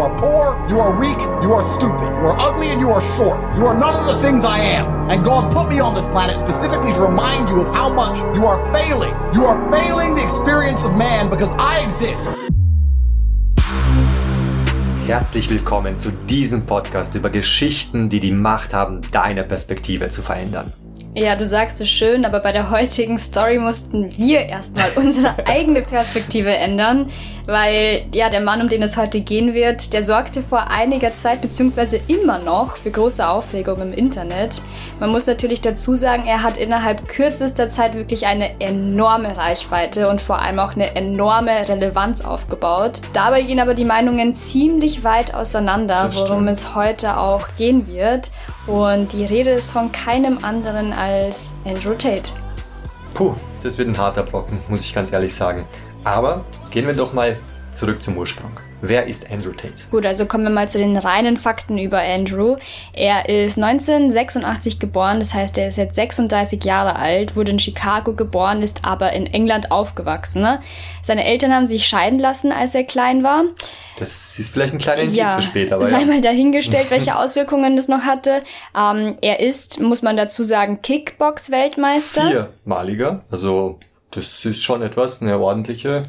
You are poor, you are weak, you are stupid, you are ugly, and you are short. You are none of the things I am. And God put me on this planet specifically to remind you of how much you are failing. You are failing the experience of man because I exist. Herzlich willkommen zu diesem Podcast über Geschichten, die die Macht haben, deine Perspektive zu verändern. Ja, du sagst es schön, aber bei der heutigen Story mussten wir erstmal unsere eigene Perspektive ändern, weil ja, der Mann, um den es heute gehen wird, der sorgte vor einiger Zeit beziehungsweise immer noch für große Aufregung im Internet. Man muss natürlich dazu sagen, er hat innerhalb kürzester Zeit wirklich eine enorme Reichweite und vor allem auch eine enorme Relevanz aufgebaut. Dabei gehen aber die Meinungen ziemlich weit auseinander, worum es heute auch gehen wird. Und die Rede ist von keinem anderen als Andrew Tate. Puh, das wird ein harter Brocken, muss ich ganz ehrlich sagen. Aber gehen wir doch mal zurück zum Ursprung. Wer ist Andrew Tate? Gut, also kommen wir mal zu den reinen Fakten über Andrew. Er ist 1986 geboren, das heißt, er ist jetzt 36 Jahre alt, wurde in Chicago geboren, ist aber in England aufgewachsen. Ne? Seine Eltern haben sich scheiden lassen, als er klein war. Das ist vielleicht ein kleiner Indiz ja, für später. Aber sei ja. mal dahingestellt, welche Auswirkungen das noch hatte. Ähm, er ist, muss man dazu sagen, Kickbox-Weltmeister. Viermaliger, also das ist schon etwas, eine ordentliche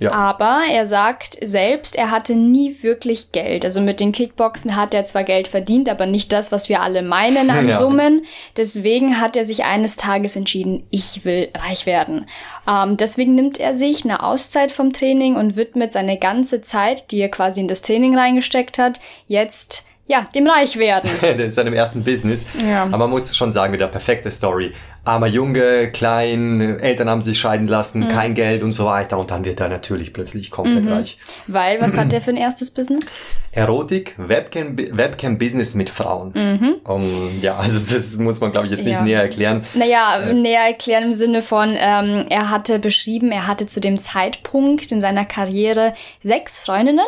ja. Aber er sagt selbst, er hatte nie wirklich Geld. Also mit den Kickboxen hat er zwar Geld verdient, aber nicht das, was wir alle meinen an ja. Summen. Deswegen hat er sich eines Tages entschieden, ich will reich werden. Ähm, deswegen nimmt er sich eine Auszeit vom Training und widmet seine ganze Zeit, die er quasi in das Training reingesteckt hat, jetzt ja, dem reich werden. in seinem ersten Business. Ja. Aber man muss schon sagen, wieder perfekte Story armer Junge, klein, Eltern haben sich scheiden lassen, mhm. kein Geld und so weiter. Und dann wird er natürlich plötzlich komplett mhm. reich. Weil, was hat er für ein erstes Business? Erotik, Webcam, Webcam Business mit Frauen. Mhm. Um, ja, also das muss man, glaube ich, jetzt nicht ja. näher erklären. Naja, äh, näher erklären im Sinne von, ähm, er hatte beschrieben, er hatte zu dem Zeitpunkt in seiner Karriere sechs Freundinnen.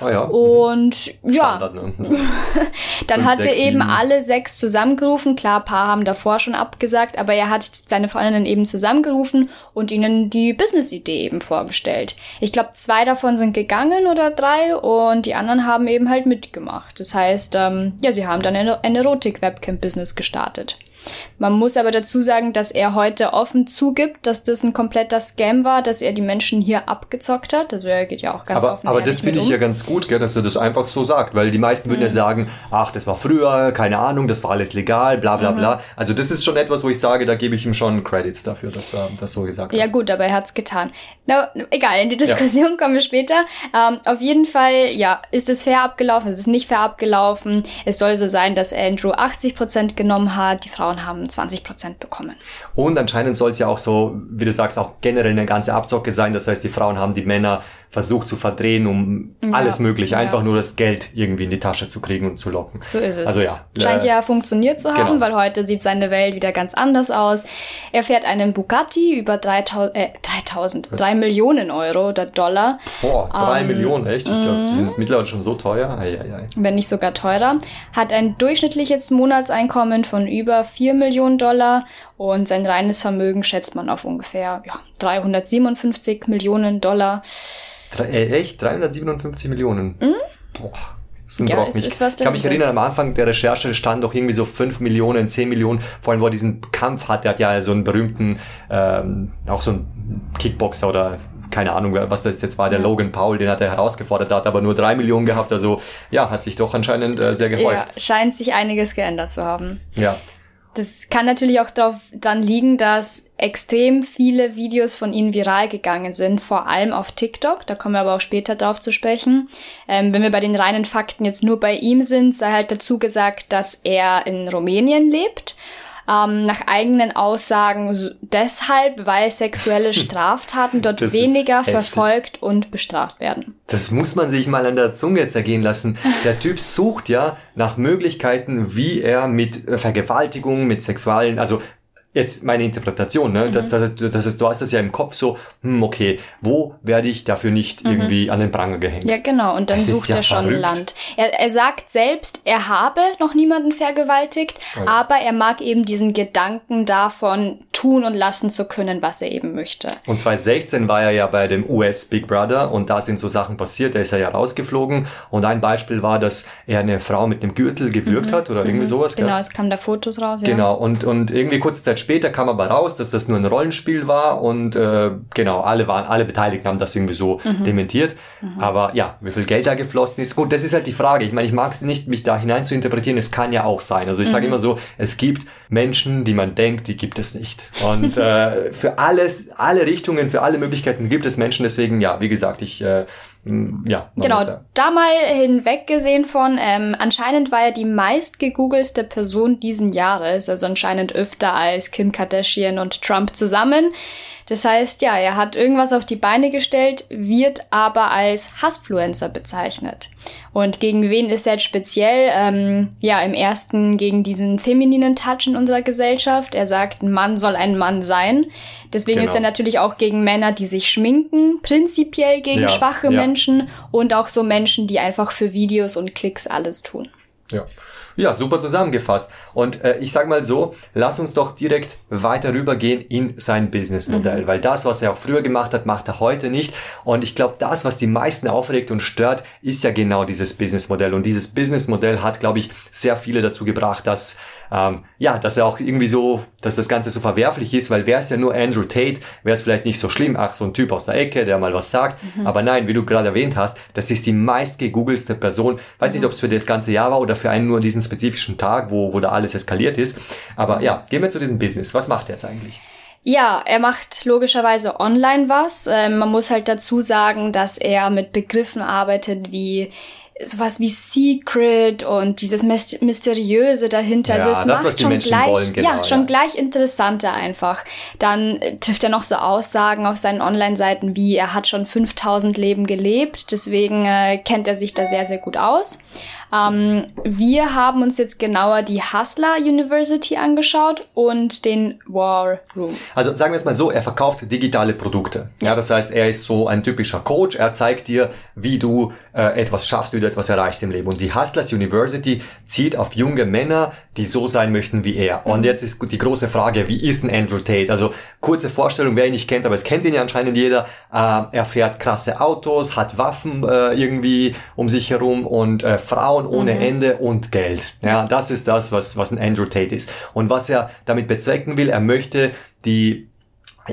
Ah ja. Und ja, ne? dann hat er eben alle sechs zusammengerufen. Klar, paar haben davor schon abgesagt, aber er hat seine Freundinnen eben zusammengerufen und ihnen die Business-Idee eben vorgestellt. Ich glaube, zwei davon sind gegangen oder drei und die anderen haben eben halt mitgemacht. Das heißt, ähm, ja, sie haben dann ein Erotik-Webcam-Business gestartet. Man muss aber dazu sagen, dass er heute offen zugibt, dass das ein kompletter Scam war, dass er die Menschen hier abgezockt hat. Also er geht ja auch ganz aber, offen. Aber das finde ich um. ja ganz gut, gell, dass er das einfach so sagt, weil die meisten würden mhm. ja sagen, ach, das war früher, keine Ahnung, das war alles legal, bla bla mhm. bla. Also das ist schon etwas, wo ich sage, da gebe ich ihm schon Credits dafür, dass er das so gesagt hat. Ja gut, aber er hat's getan. Na, egal, in die Diskussion ja. kommen wir später. Ähm, auf jeden Fall, ja, ist es fair abgelaufen, es ist nicht fair abgelaufen. Es soll so sein, dass Andrew 80% genommen hat, die Frauen haben 20 Prozent bekommen. Und anscheinend soll es ja auch so, wie du sagst, auch generell eine ganze Abzocke sein. Das heißt, die Frauen haben die Männer versucht zu verdrehen, um ja, alles mögliche, ja. einfach nur das Geld irgendwie in die Tasche zu kriegen und zu locken. So ist es. Also ja. Scheint äh, ja funktioniert zu haben, genau. weil heute sieht seine Welt wieder ganz anders aus. Er fährt einen Bugatti über 3000, äh, 3000, 3 Millionen Euro oder Dollar. Boah, 3 ähm, Millionen, echt? Ich glaube, die sind mhm. mittlerweile schon so teuer. Ei, ei, ei. Wenn nicht sogar teurer. Hat ein durchschnittliches Monatseinkommen von über 4 Millionen Dollar und sein reines Vermögen schätzt man auf ungefähr ja, 357 Millionen Dollar. Äh, echt? 357 Millionen? Mhm. Boah. Das ja, es ist was ich kann mich erinnern, am Anfang der Recherche stand doch irgendwie so 5 Millionen, 10 Millionen, vor allem wo er diesen Kampf hat, der hat ja so einen berühmten, ähm, auch so einen Kickboxer oder keine Ahnung, was das jetzt war, der Logan Paul, den hat er herausgefordert, der hat aber nur 3 Millionen gehabt, also ja, hat sich doch anscheinend äh, sehr gehäuft. Ja, scheint sich einiges geändert zu haben. Ja. Das kann natürlich auch daran liegen, dass extrem viele Videos von ihnen viral gegangen sind, vor allem auf TikTok. Da kommen wir aber auch später drauf zu sprechen. Ähm, wenn wir bei den reinen Fakten jetzt nur bei ihm sind, sei halt dazu gesagt, dass er in Rumänien lebt ähm, nach eigenen Aussagen deshalb, weil sexuelle Straftaten dort das weniger verfolgt und bestraft werden. Das muss man sich mal an der Zunge zergehen lassen. Der Typ sucht ja nach Möglichkeiten, wie er mit Vergewaltigung, mit sexualen, also jetzt meine Interpretation, ne? Mhm. Das, das, das ist, du hast das ja im Kopf so, hm, okay, wo werde ich dafür nicht mhm. irgendwie an den Pranger gehängt? Ja, genau, und dann das sucht ja er schon verrückt. Land. Er, er sagt selbst, er habe noch niemanden vergewaltigt, okay. aber er mag eben diesen Gedanken davon, tun und lassen zu können, was er eben möchte. Und 2016 war er ja bei dem US Big Brother und da sind so Sachen passiert, da ist er ja rausgeflogen und ein Beispiel war, dass er eine Frau mit einem Gürtel gewürgt mhm. hat oder irgendwie mhm. sowas. Genau, gell? es kam da Fotos raus. Ja. Genau, und, und irgendwie kurze Zeit später kam aber raus, dass das nur ein Rollenspiel war und äh, genau, alle waren, alle Beteiligten haben das irgendwie so mhm. dementiert. Mhm. Aber ja, wie viel Geld da geflossen ist, gut, das ist halt die Frage. Ich meine, ich mag es nicht, mich da hinein zu interpretieren, es kann ja auch sein. Also ich sage mhm. immer so, es gibt Menschen, die man denkt, die gibt es nicht. Und äh, für alles, alle Richtungen, für alle Möglichkeiten gibt es Menschen. Deswegen, ja, wie gesagt, ich äh, ja. Genau, da mal hinweggesehen von, ähm, anscheinend war er die meist gegoogelste Person diesen Jahres, also anscheinend öfter als Kim Kardashian und Trump zusammen. Das heißt, ja, er hat irgendwas auf die Beine gestellt, wird aber als Hassfluencer bezeichnet. Und gegen wen ist er jetzt speziell? Ähm, ja, im ersten gegen diesen femininen Touch in unserer Gesellschaft. Er sagt, ein Mann soll ein Mann sein. Deswegen genau. ist er natürlich auch gegen Männer, die sich schminken, prinzipiell gegen ja, schwache ja. Menschen und auch so Menschen, die einfach für Videos und Klicks alles tun. Ja. Ja, super zusammengefasst. Und äh, ich sag mal so, lass uns doch direkt weiter rübergehen in sein Businessmodell, mhm. weil das, was er auch früher gemacht hat, macht er heute nicht. Und ich glaube, das, was die meisten aufregt und stört, ist ja genau dieses Businessmodell. Und dieses Businessmodell hat, glaube ich, sehr viele dazu gebracht, dass ähm, ja, dass er auch irgendwie so, dass das Ganze so verwerflich ist, weil wäre es ja nur Andrew Tate, wäre es vielleicht nicht so schlimm. Ach, so ein Typ aus der Ecke, der mal was sagt. Mhm. Aber nein, wie du gerade erwähnt hast, das ist die meist gegoogelste Person. Weiß nicht, mhm. ob es für das ganze Jahr war oder für einen nur diesen spezifischen Tag, wo, wo da alles eskaliert ist. Aber ja, gehen wir zu diesem Business. Was macht er jetzt eigentlich? Ja, er macht logischerweise online was. Ähm, man muss halt dazu sagen, dass er mit Begriffen arbeitet wie sowas wie Secret und dieses Mysteriöse dahinter. Ja, also es das, macht schon gleich, wollen, genau, ja, schon ja. gleich interessanter einfach. Dann äh, trifft er noch so Aussagen auf seinen Online-Seiten wie, er hat schon 5000 Leben gelebt, deswegen äh, kennt er sich da sehr, sehr gut aus. Ähm, wir haben uns jetzt genauer die Hustler University angeschaut und den War Room. Also sagen wir es mal so, er verkauft digitale Produkte. Ja, das heißt, er ist so ein typischer Coach. Er zeigt dir, wie du äh, etwas schaffst, wie du etwas erreichst im Leben. Und die Hustlers University zieht auf junge Männer, die so sein möchten wie er. Und mhm. jetzt ist die große Frage, wie ist ein Andrew Tate? Also kurze Vorstellung, wer ihn nicht kennt, aber es kennt ihn ja anscheinend jeder. Äh, er fährt krasse Autos, hat Waffen äh, irgendwie um sich herum und äh, Frauen Frauen ohne mhm. Ende und Geld. Ja, das ist das, was, was ein Andrew Tate ist. Und was er damit bezwecken will, er möchte die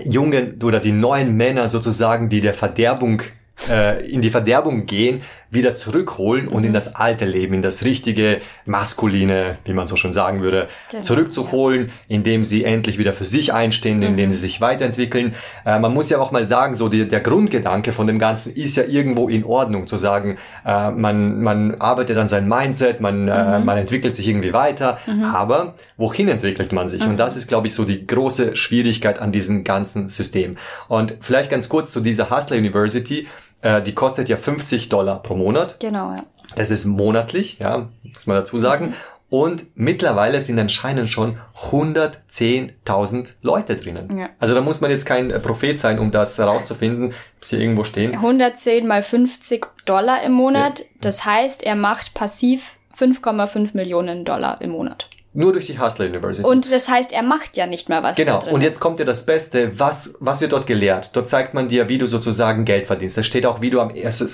jungen oder die neuen Männer sozusagen, die der Verderbung äh, in die Verderbung gehen, wieder zurückholen und in mhm. das alte Leben, in das richtige maskuline, wie man so schon sagen würde, genau. zurückzuholen, indem sie endlich wieder für sich einstehen, indem mhm. sie sich weiterentwickeln. Äh, man muss ja auch mal sagen, so die, der Grundgedanke von dem Ganzen ist ja irgendwo in Ordnung, zu sagen, äh, man, man arbeitet an seinem Mindset, man, äh, mhm. man entwickelt sich irgendwie weiter, mhm. aber wohin entwickelt man sich? Und das ist, glaube ich, so die große Schwierigkeit an diesem ganzen System. Und vielleicht ganz kurz zu dieser Hustler University. Äh, die kostet ja 50 Dollar pro Monat. Genau, ja. Das ist monatlich, ja, muss man dazu sagen. Mhm. Und mittlerweile sind anscheinend schon 110.000 Leute drinnen. Ja. Also da muss man jetzt kein äh, Prophet sein, um das herauszufinden, ob sie irgendwo stehen. 110 mal 50 Dollar im Monat. Ja. Das heißt, er macht passiv 5,5 Millionen Dollar im Monat. Nur durch die Hustler University. Und das heißt, er macht ja nicht mehr was. Genau. Und jetzt kommt ja das Beste. Was, was wird dort gelehrt? Dort zeigt man dir, wie du sozusagen Geld verdienst. Da steht auch, wie du am ersten,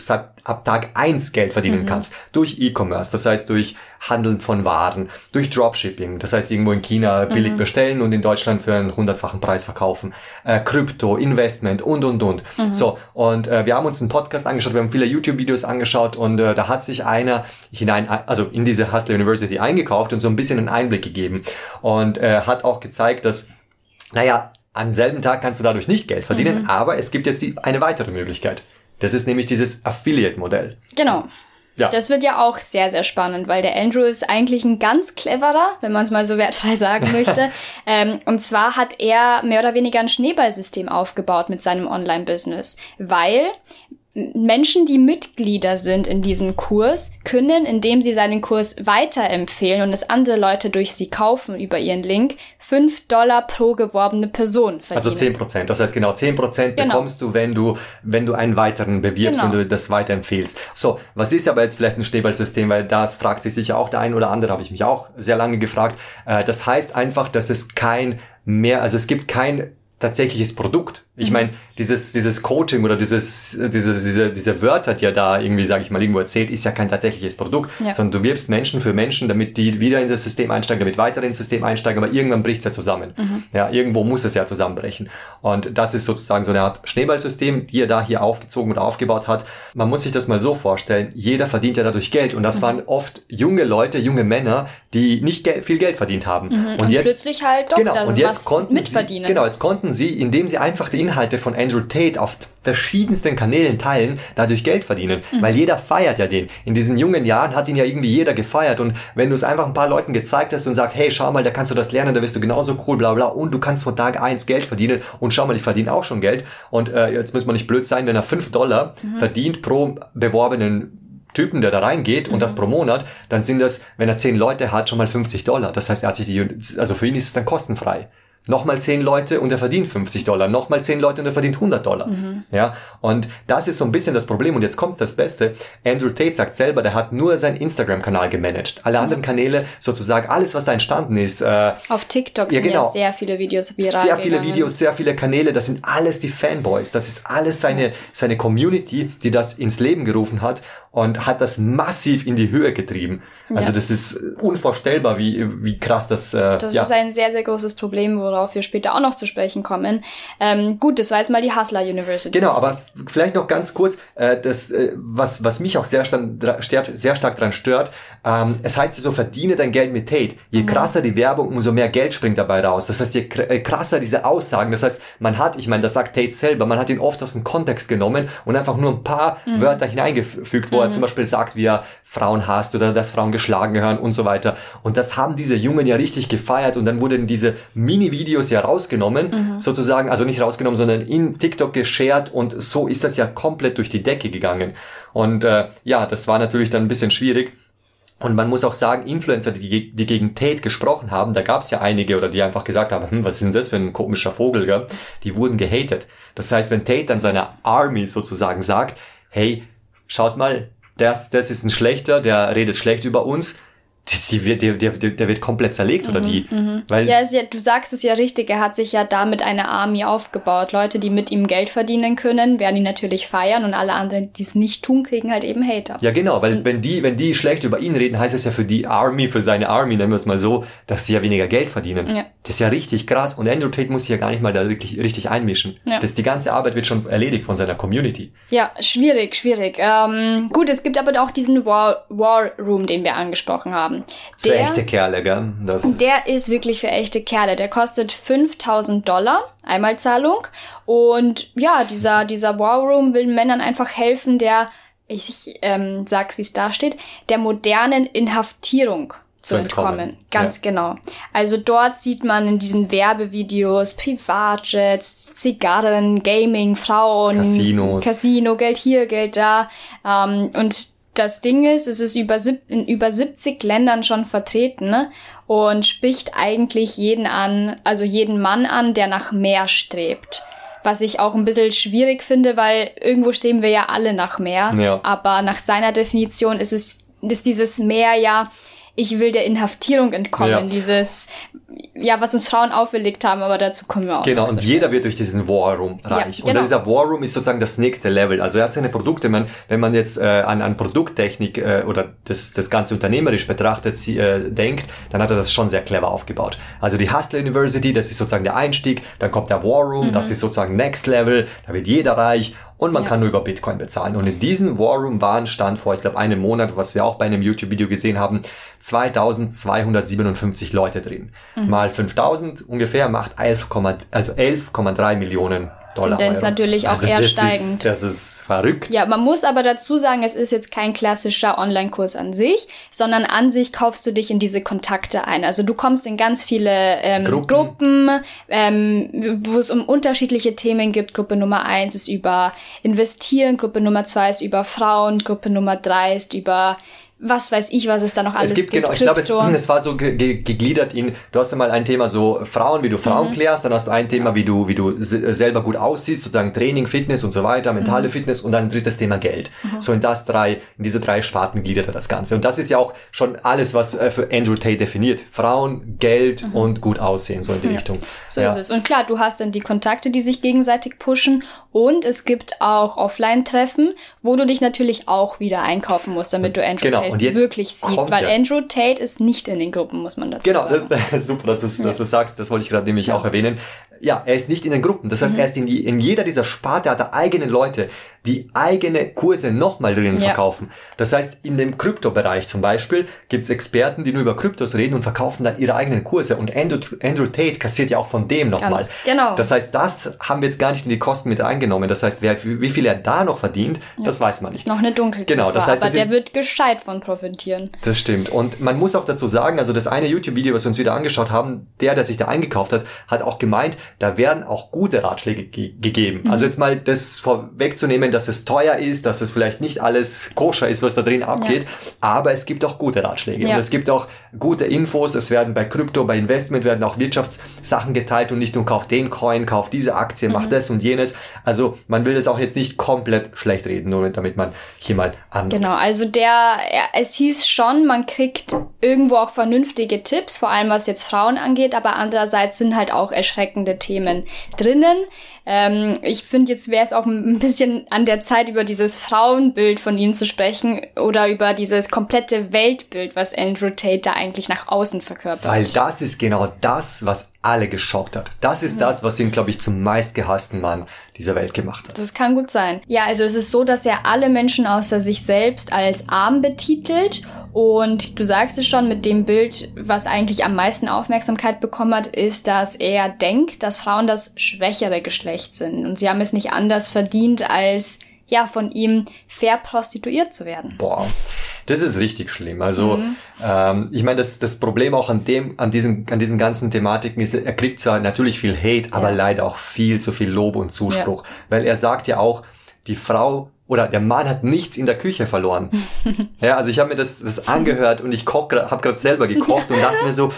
ab Tag eins Geld verdienen mhm. kannst. Durch E-Commerce. Das heißt, durch Handeln von Waren. Durch Dropshipping. Das heißt, irgendwo in China billig mhm. bestellen und in Deutschland für einen hundertfachen Preis verkaufen. Äh, Krypto, Investment und, und, und. Mhm. So. Und äh, wir haben uns einen Podcast angeschaut. Wir haben viele YouTube-Videos angeschaut und äh, da hat sich einer hinein, also in diese Hustler University eingekauft und so ein bisschen einen Einblick Einblick gegeben und äh, hat auch gezeigt, dass, naja, am selben Tag kannst du dadurch nicht Geld verdienen, mhm. aber es gibt jetzt die, eine weitere Möglichkeit. Das ist nämlich dieses Affiliate-Modell. Genau. Ja. Das wird ja auch sehr, sehr spannend, weil der Andrew ist eigentlich ein ganz cleverer, wenn man es mal so wertfrei sagen möchte. ähm, und zwar hat er mehr oder weniger ein Schneeballsystem aufgebaut mit seinem Online-Business, weil Menschen, die Mitglieder sind in diesem Kurs, können, indem sie seinen Kurs weiterempfehlen und es andere Leute durch sie kaufen über ihren Link, 5 Dollar pro geworbene Person verdienen. Also 10 Prozent. Das heißt genau 10 Prozent genau. bekommst du, wenn du, wenn du einen weiteren bewirbst genau. und du das weiterempfehlst. So, was ist aber jetzt vielleicht ein Schneeballsystem? Weil das fragt sich sicher auch der ein oder andere, habe ich mich auch sehr lange gefragt. Äh, das heißt einfach, dass es kein mehr, also es gibt kein tatsächliches Produkt. Ich Mhm. meine, dieses, dieses Coaching oder dieses, diese, diese, diese Wörter, die er da irgendwie, sage ich mal, irgendwo erzählt, ist ja kein tatsächliches Produkt, Ja. sondern du wirbst Menschen für Menschen, damit die wieder in das System einsteigen, damit weitere ins System einsteigen, aber irgendwann bricht's ja zusammen. Mhm. Ja, irgendwo muss es ja zusammenbrechen. Und das ist sozusagen so eine Art Schneeballsystem, die er da hier aufgezogen oder aufgebaut hat. Man muss sich das mal so vorstellen, jeder verdient ja dadurch Geld und Mhm. das waren oft junge Leute, junge Männer, die nicht Geld, viel Geld verdient haben. Mhm. Und, plötzlich halt doch genau, dann und jetzt konnten mitverdienen. Sie, genau, jetzt konnten sie, indem sie einfach die Inhalte von Andrew Tate auf verschiedensten Kanälen teilen, dadurch Geld verdienen. Mhm. Weil jeder feiert ja den. In diesen jungen Jahren hat ihn ja irgendwie jeder gefeiert. Und wenn du es einfach ein paar Leuten gezeigt hast und sagst, hey, schau mal, da kannst du das lernen, da wirst du genauso cool, bla bla, und du kannst von Tag eins Geld verdienen und schau mal, ich verdiene auch schon Geld. Und äh, jetzt muss man nicht blöd sein, wenn er fünf Dollar Mhm. verdient pro beworbenen Typen, der da reingeht und Mhm. das pro Monat, dann sind das, wenn er zehn Leute hat, schon mal 50 Dollar. Das heißt, er hat sich die, also für ihn ist es dann kostenfrei. Nochmal zehn Leute und er verdient 50 Dollar. Nochmal zehn Leute und er verdient 100 Dollar. Mhm. Ja, und das ist so ein bisschen das Problem. Und jetzt kommt das Beste. Andrew Tate sagt selber, der hat nur seinen Instagram-Kanal gemanagt. Alle anderen Kanäle, sozusagen alles, was da entstanden ist, äh, Auf TikTok Ja, sind genau. ja sehr viele Videos viral sehr viele gegangen. Videos, sehr viele Kanäle, das sind alles die Fanboys, das ist alles seine, seine Community, die das ins Leben gerufen hat und hat das massiv in die Höhe getrieben. Also Ja. das ist unvorstellbar, wie, wie krass das, äh, Das ja. ist ein sehr, sehr großes Problem, worauf wir später auch noch zu sprechen kommen. Ähm, gut, das war jetzt mal die Hustler University. Genau, aber vielleicht noch ganz kurz, äh, das, äh, was, was mich auch sehr, stand, sehr stark dran stört, ähm, es heißt ja so, verdiene dein Geld mit Tate. Je krasser die Werbung, umso mehr Geld springt dabei raus. Das heißt, je äh, krasser diese Aussagen, das heißt, man hat, ich meine, das sagt Tate selber, man hat ihn oft aus dem Kontext genommen und einfach nur ein paar Wörter hineingefügt, wo er zum Beispiel sagt, wie er Frauen hasst oder dass Frauen geschlagen gehören und so weiter. Und das haben diese Jungen ja richtig gefeiert und dann wurden diese Mini-Videos ja rausgenommen, sozusagen, also nicht rausgenommen, sondern in TikTok geshared und so ist das ja komplett durch die Decke gegangen. Und äh, ja, das war natürlich dann ein bisschen schwierig. Und man muss auch sagen, Influencer, die, die gegen Tate gesprochen haben, da gab es ja einige oder die einfach gesagt haben, hm, was ist denn das für ein komischer Vogel, gell? die wurden gehatet. Das heißt, wenn Tate dann seiner Army sozusagen sagt, hey, schaut mal, das, das ist ein Schlechter, der redet schlecht über uns, die, wird, der, der, der wird komplett zerlegt oder die, weil Ja, ist ja, du sagst es ja richtig, er hat sich ja damit eine Army aufgebaut. Leute, die mit ihm Geld verdienen können, werden ihn natürlich feiern und alle anderen, die es nicht tun, kriegen halt eben Hater. Ja, genau, weil wenn die, wenn die schlecht über ihn reden, heißt es ja für die Army, für seine Army, nennen wir es mal so, dass sie ja weniger Geld verdienen. Ja. Das ist ja richtig krass. Und Andrew Tate muss sich ja gar nicht mal da wirklich richtig einmischen. Ja. Das, die ganze Arbeit wird schon erledigt von seiner Community. Ja, schwierig, schwierig. Ähm, gut, es gibt aber auch diesen War, War Room, den wir angesprochen haben. Für echte Kerle, gell? Das, Der ist wirklich für echte Kerle. Der kostet 5000 Dollar, Einmalzahlung. Und ja, dieser, dieser War Room will Männern einfach helfen, der, ich, ähm, sag's wie es da steht, der modernen Inhaftierung zu Zu entkommen. entkommen. Ganz Ja. genau. Also dort sieht man in diesen Werbevideos Privatjets, Zigarren, Gaming, Frauen, Casinos. Casino, Geld hier, Geld da. Ähm, und das Ding ist, es ist über in über 70 Ländern schon vertreten ne? und spricht eigentlich jeden an, also jeden Mann an, der nach mehr strebt. Was ich auch ein bisschen schwierig finde, weil irgendwo streben wir ja alle nach mehr. Ja. Aber nach seiner Definition ist es, ist dieses mehr ja, ich will der Inhaftierung entkommen. Ja. Dieses, ja, was uns Frauen auferlegt haben, aber dazu kommen wir auch. Genau, und jeder wird durch diesen War Room reich. Ja, genau. Und dieser War Room ist sozusagen das nächste Level. Also er hat seine Produkte, man, wenn man jetzt äh, an, an Produkttechnik äh, oder das, das Ganze unternehmerisch betrachtet sie, äh, denkt, dann hat er das schon sehr clever aufgebaut. Also die Hustler University, das ist sozusagen der Einstieg, dann kommt der War Room, das ist sozusagen Next Level, da wird jeder reich und man Ja. kann nur über Bitcoin bezahlen. Und in diesem War Room waren stand vor, ich glaube, einem Monat, was wir auch bei einem YouTube-Video gesehen haben, 2257 Leute drin. Mhm. Mal 5000 ungefähr macht 11, also 11,3 Millionen Dollar. Tendenz natürlich auch also eher steigend. Ist, das ist verrückt. Ja, man muss aber dazu sagen, es ist jetzt kein klassischer Online-Kurs an sich, sondern an sich kaufst du dich in diese Kontakte ein. Also du kommst in ganz viele ähm, Gruppen. Gruppen, ähm, wo es um unterschiedliche Themen gibt. Gruppe Nummer eins ist über Investieren, Gruppe Nummer zwei ist über Frauen, Gruppe Nummer drei ist über was weiß ich, was es da noch alles es gibt. gibt. Genau, ich glaube, es, es, war so ge ge gegliedert in, du hast einmal ein Thema so Frauen, wie du Frauen mhm. klärst, dann hast du ein Thema, wie du, wie du selber gut aussiehst, sozusagen Training, Fitness und so weiter, mentale mhm. Fitness und dann ein drittes Thema Geld. Mhm. So in das drei, in diese drei Sparten gliedert er das Ganze. Und das ist ja auch schon alles, was äh, für Andrew Tate definiert. Frauen, Geld mhm. und gut aussehen, so in die ja. Richtung. So ja. ist es. Und klar, du hast dann die Kontakte, die sich gegenseitig pushen und es gibt auch Offline-Treffen, wo du dich natürlich auch wieder einkaufen musst, damit du Andrew genau. Tate wirklich siehst. Weil ja. Andrew Tate ist nicht in den Gruppen, muss man dazu genau, sagen. Genau, super, dass du, dass du sagst. Das wollte ich gerade nämlich auch erwähnen. Ja, er ist nicht in den Gruppen. Das heißt, mhm. er ist in, die, in jeder dieser Sparte, hat er eigene Leute, die eigene Kurse nochmal drinnen ja. verkaufen. Das heißt, in dem Kryptobereich zum Beispiel gibt es Experten, die nur über Kryptos reden und verkaufen dann ihre eigenen Kurse. Und Andrew, Andrew Tate kassiert ja auch von dem nochmal. Genau. Das heißt, das haben wir jetzt gar nicht in die Kosten mit eingenommen. Das heißt, wer, wie viel er da noch verdient, ja. das weiß man nicht. Ist noch eine Dunkelziffer, genau, das heißt, aber der wird gescheit von profitieren. Das stimmt. Und man muss auch dazu sagen, also das eine YouTube-Video, was wir uns wieder angeschaut haben, der, der sich da eingekauft hat, hat auch gemeint, da werden auch gute Ratschläge ge gegeben. Mhm. Also jetzt mal das vorwegzunehmen, dass es teuer ist, dass es vielleicht nicht alles koscher ist, was da drin abgeht, ja. aber es gibt auch gute Ratschläge ja. und es gibt auch gute Infos. Es werden bei Krypto, bei Investment werden auch Wirtschaftssachen geteilt und nicht nur kauf den Coin, kauf diese Aktie, mhm. mach das und jenes. Also man will das auch jetzt nicht komplett schlecht reden, nur damit man hier mal an. Genau, also der, es hieß schon, man kriegt irgendwo auch vernünftige Tipps, vor allem was jetzt Frauen angeht, aber andererseits sind halt auch erschreckende Themen drinnen. Ähm, ich finde, jetzt wäre es auch ein bisschen an der Zeit, über dieses Frauenbild von ihm zu sprechen oder über dieses komplette Weltbild, was Andrew Tate da eigentlich nach außen verkörpert. Weil das ist genau das, was alle geschockt hat. Das ist ja. das, was ihn, glaube ich, zum meistgehassten Mann dieser Welt gemacht hat. Das kann gut sein. Ja, also es ist so, dass er alle Menschen außer sich selbst als arm betitelt und du sagst es schon, mit dem Bild, was eigentlich am meisten Aufmerksamkeit bekommen hat, ist, dass er denkt, dass Frauen das schwächere Geschlecht sind. Und sie haben es nicht anders verdient, als ja, von ihm verprostituiert zu werden. Boah, das ist richtig schlimm. Also, mhm. ähm, ich meine, das, das Problem auch an dem, an diesen, an diesen ganzen Thematiken ist, er kriegt zwar natürlich viel Hate, aber ja. leider auch viel zu viel Lob und Zuspruch. Ja. Weil er sagt ja auch, die Frau oder der Mann hat nichts in der Küche verloren. ja, also ich habe mir das, das angehört und ich koch, habe gerade selber gekocht und dachte mir so,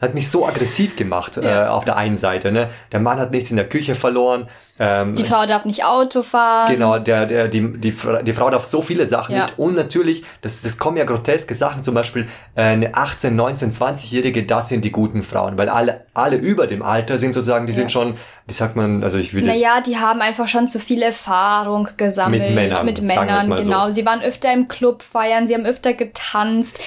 hat mich so aggressiv gemacht ja. äh, auf der einen Seite. Ne? Der Mann hat nichts in der Küche verloren. Ähm, die Frau darf nicht Auto fahren. Genau, der, der, die, die, die Frau darf so viele Sachen ja. nicht. Und natürlich, das, das kommen ja groteske Sachen, zum Beispiel äh, eine 18, 19, 20-Jährige, das sind die guten Frauen, weil alle, alle über dem Alter sind sozusagen, die ja. sind schon, wie sagt man, also ich würde... Naja, die haben einfach schon zu viel Erfahrung gesammelt. Mit Männern. Mit Männern, genau. So. Sie waren öfter im Club feiern, sie haben öfter getanzt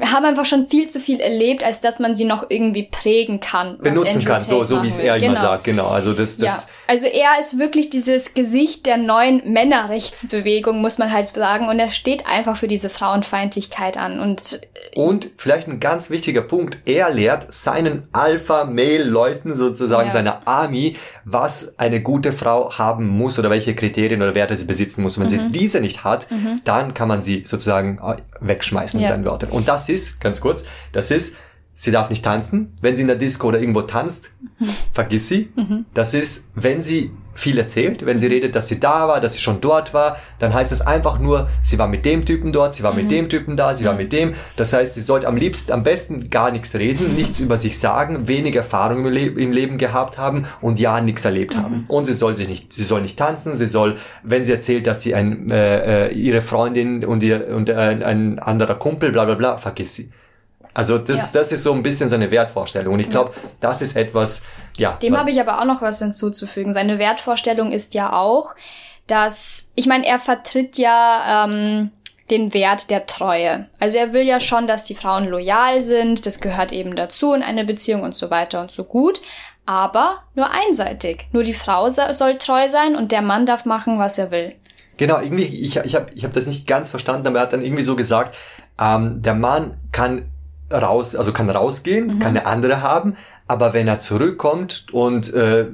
haben einfach schon viel zu viel erlebt, als dass man sie noch irgendwie prägen kann. Benutzen kann, so, so wie es er genau. immer sagt, genau. Also das, das. Ja. Also er ist wirklich dieses Gesicht der neuen Männerrechtsbewegung, muss man halt sagen. Und er steht einfach für diese Frauenfeindlichkeit an. Und, und vielleicht ein ganz wichtiger Punkt. Er lehrt seinen Alpha-Mail-Leuten sozusagen, ja. seiner Army, was eine gute Frau haben muss oder welche Kriterien oder Werte sie besitzen muss. Wenn mhm. sie diese nicht hat, mhm. dann kann man sie sozusagen äh, wegschmeißen ja. in seinen Wörtern. Und das ist, ganz kurz, das ist, sie darf nicht tanzen. Wenn sie in der Disco oder irgendwo tanzt, vergiss sie. Mhm. Das ist, wenn sie viel erzählt, wenn sie redet, dass sie da war, dass sie schon dort war, dann heißt es einfach nur, sie war mit dem Typen dort, sie war mhm. mit dem Typen da, sie mhm. war mit dem. Das heißt, sie sollte am liebsten, am besten gar nichts reden, nichts über sich sagen, wenig Erfahrung im, Le im Leben gehabt haben und ja, nichts erlebt mhm. haben. Und sie soll sich nicht, sie soll nicht tanzen, sie soll, wenn sie erzählt, dass sie ein, äh, äh ihre Freundin und ihr und äh, ein anderer Kumpel, bla bla bla, vergiss sie. Also das, ja. das ist so ein bisschen seine Wertvorstellung. Und ich glaube, das ist etwas, ja. Dem habe ich aber auch noch was hinzuzufügen. Seine Wertvorstellung ist ja auch, dass, ich meine, er vertritt ja ähm, den Wert der Treue. Also er will ja schon, dass die Frauen loyal sind, das gehört eben dazu in eine Beziehung und so weiter und so gut. Aber nur einseitig. Nur die Frau soll treu sein und der Mann darf machen, was er will. Genau, irgendwie, ich, ich habe ich hab das nicht ganz verstanden, aber er hat dann irgendwie so gesagt, ähm, der Mann kann raus, also kann rausgehen, mhm. kann eine andere haben, aber wenn er zurückkommt und äh,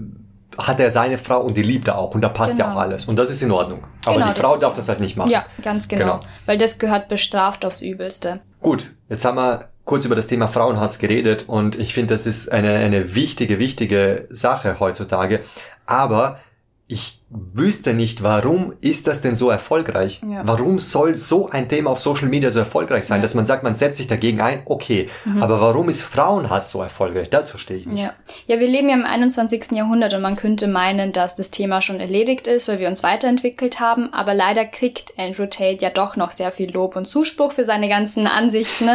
hat er seine Frau und die liebt er auch und da passt genau. ja auch alles und das ist in Ordnung. Aber genau, die Frau darf das halt nicht machen. Ja, ganz genau, genau, weil das gehört bestraft aufs Übelste. Gut, jetzt haben wir kurz über das Thema Frauenhass geredet und ich finde, das ist eine, eine wichtige, wichtige Sache heutzutage. Aber ich wüsste nicht, warum ist das denn so erfolgreich? Ja. Warum soll so ein Thema auf Social Media so erfolgreich sein, Ja. dass man sagt, man setzt sich dagegen ein? Okay, aber warum ist Frauenhass so erfolgreich? Das verstehe ich nicht. Ja. ja, wir leben ja im 21. Jahrhundert und man könnte meinen, dass das Thema schon erledigt ist, weil wir uns weiterentwickelt haben. Aber leider kriegt Andrew Tate ja doch noch sehr viel Lob und Zuspruch für seine ganzen Ansichten.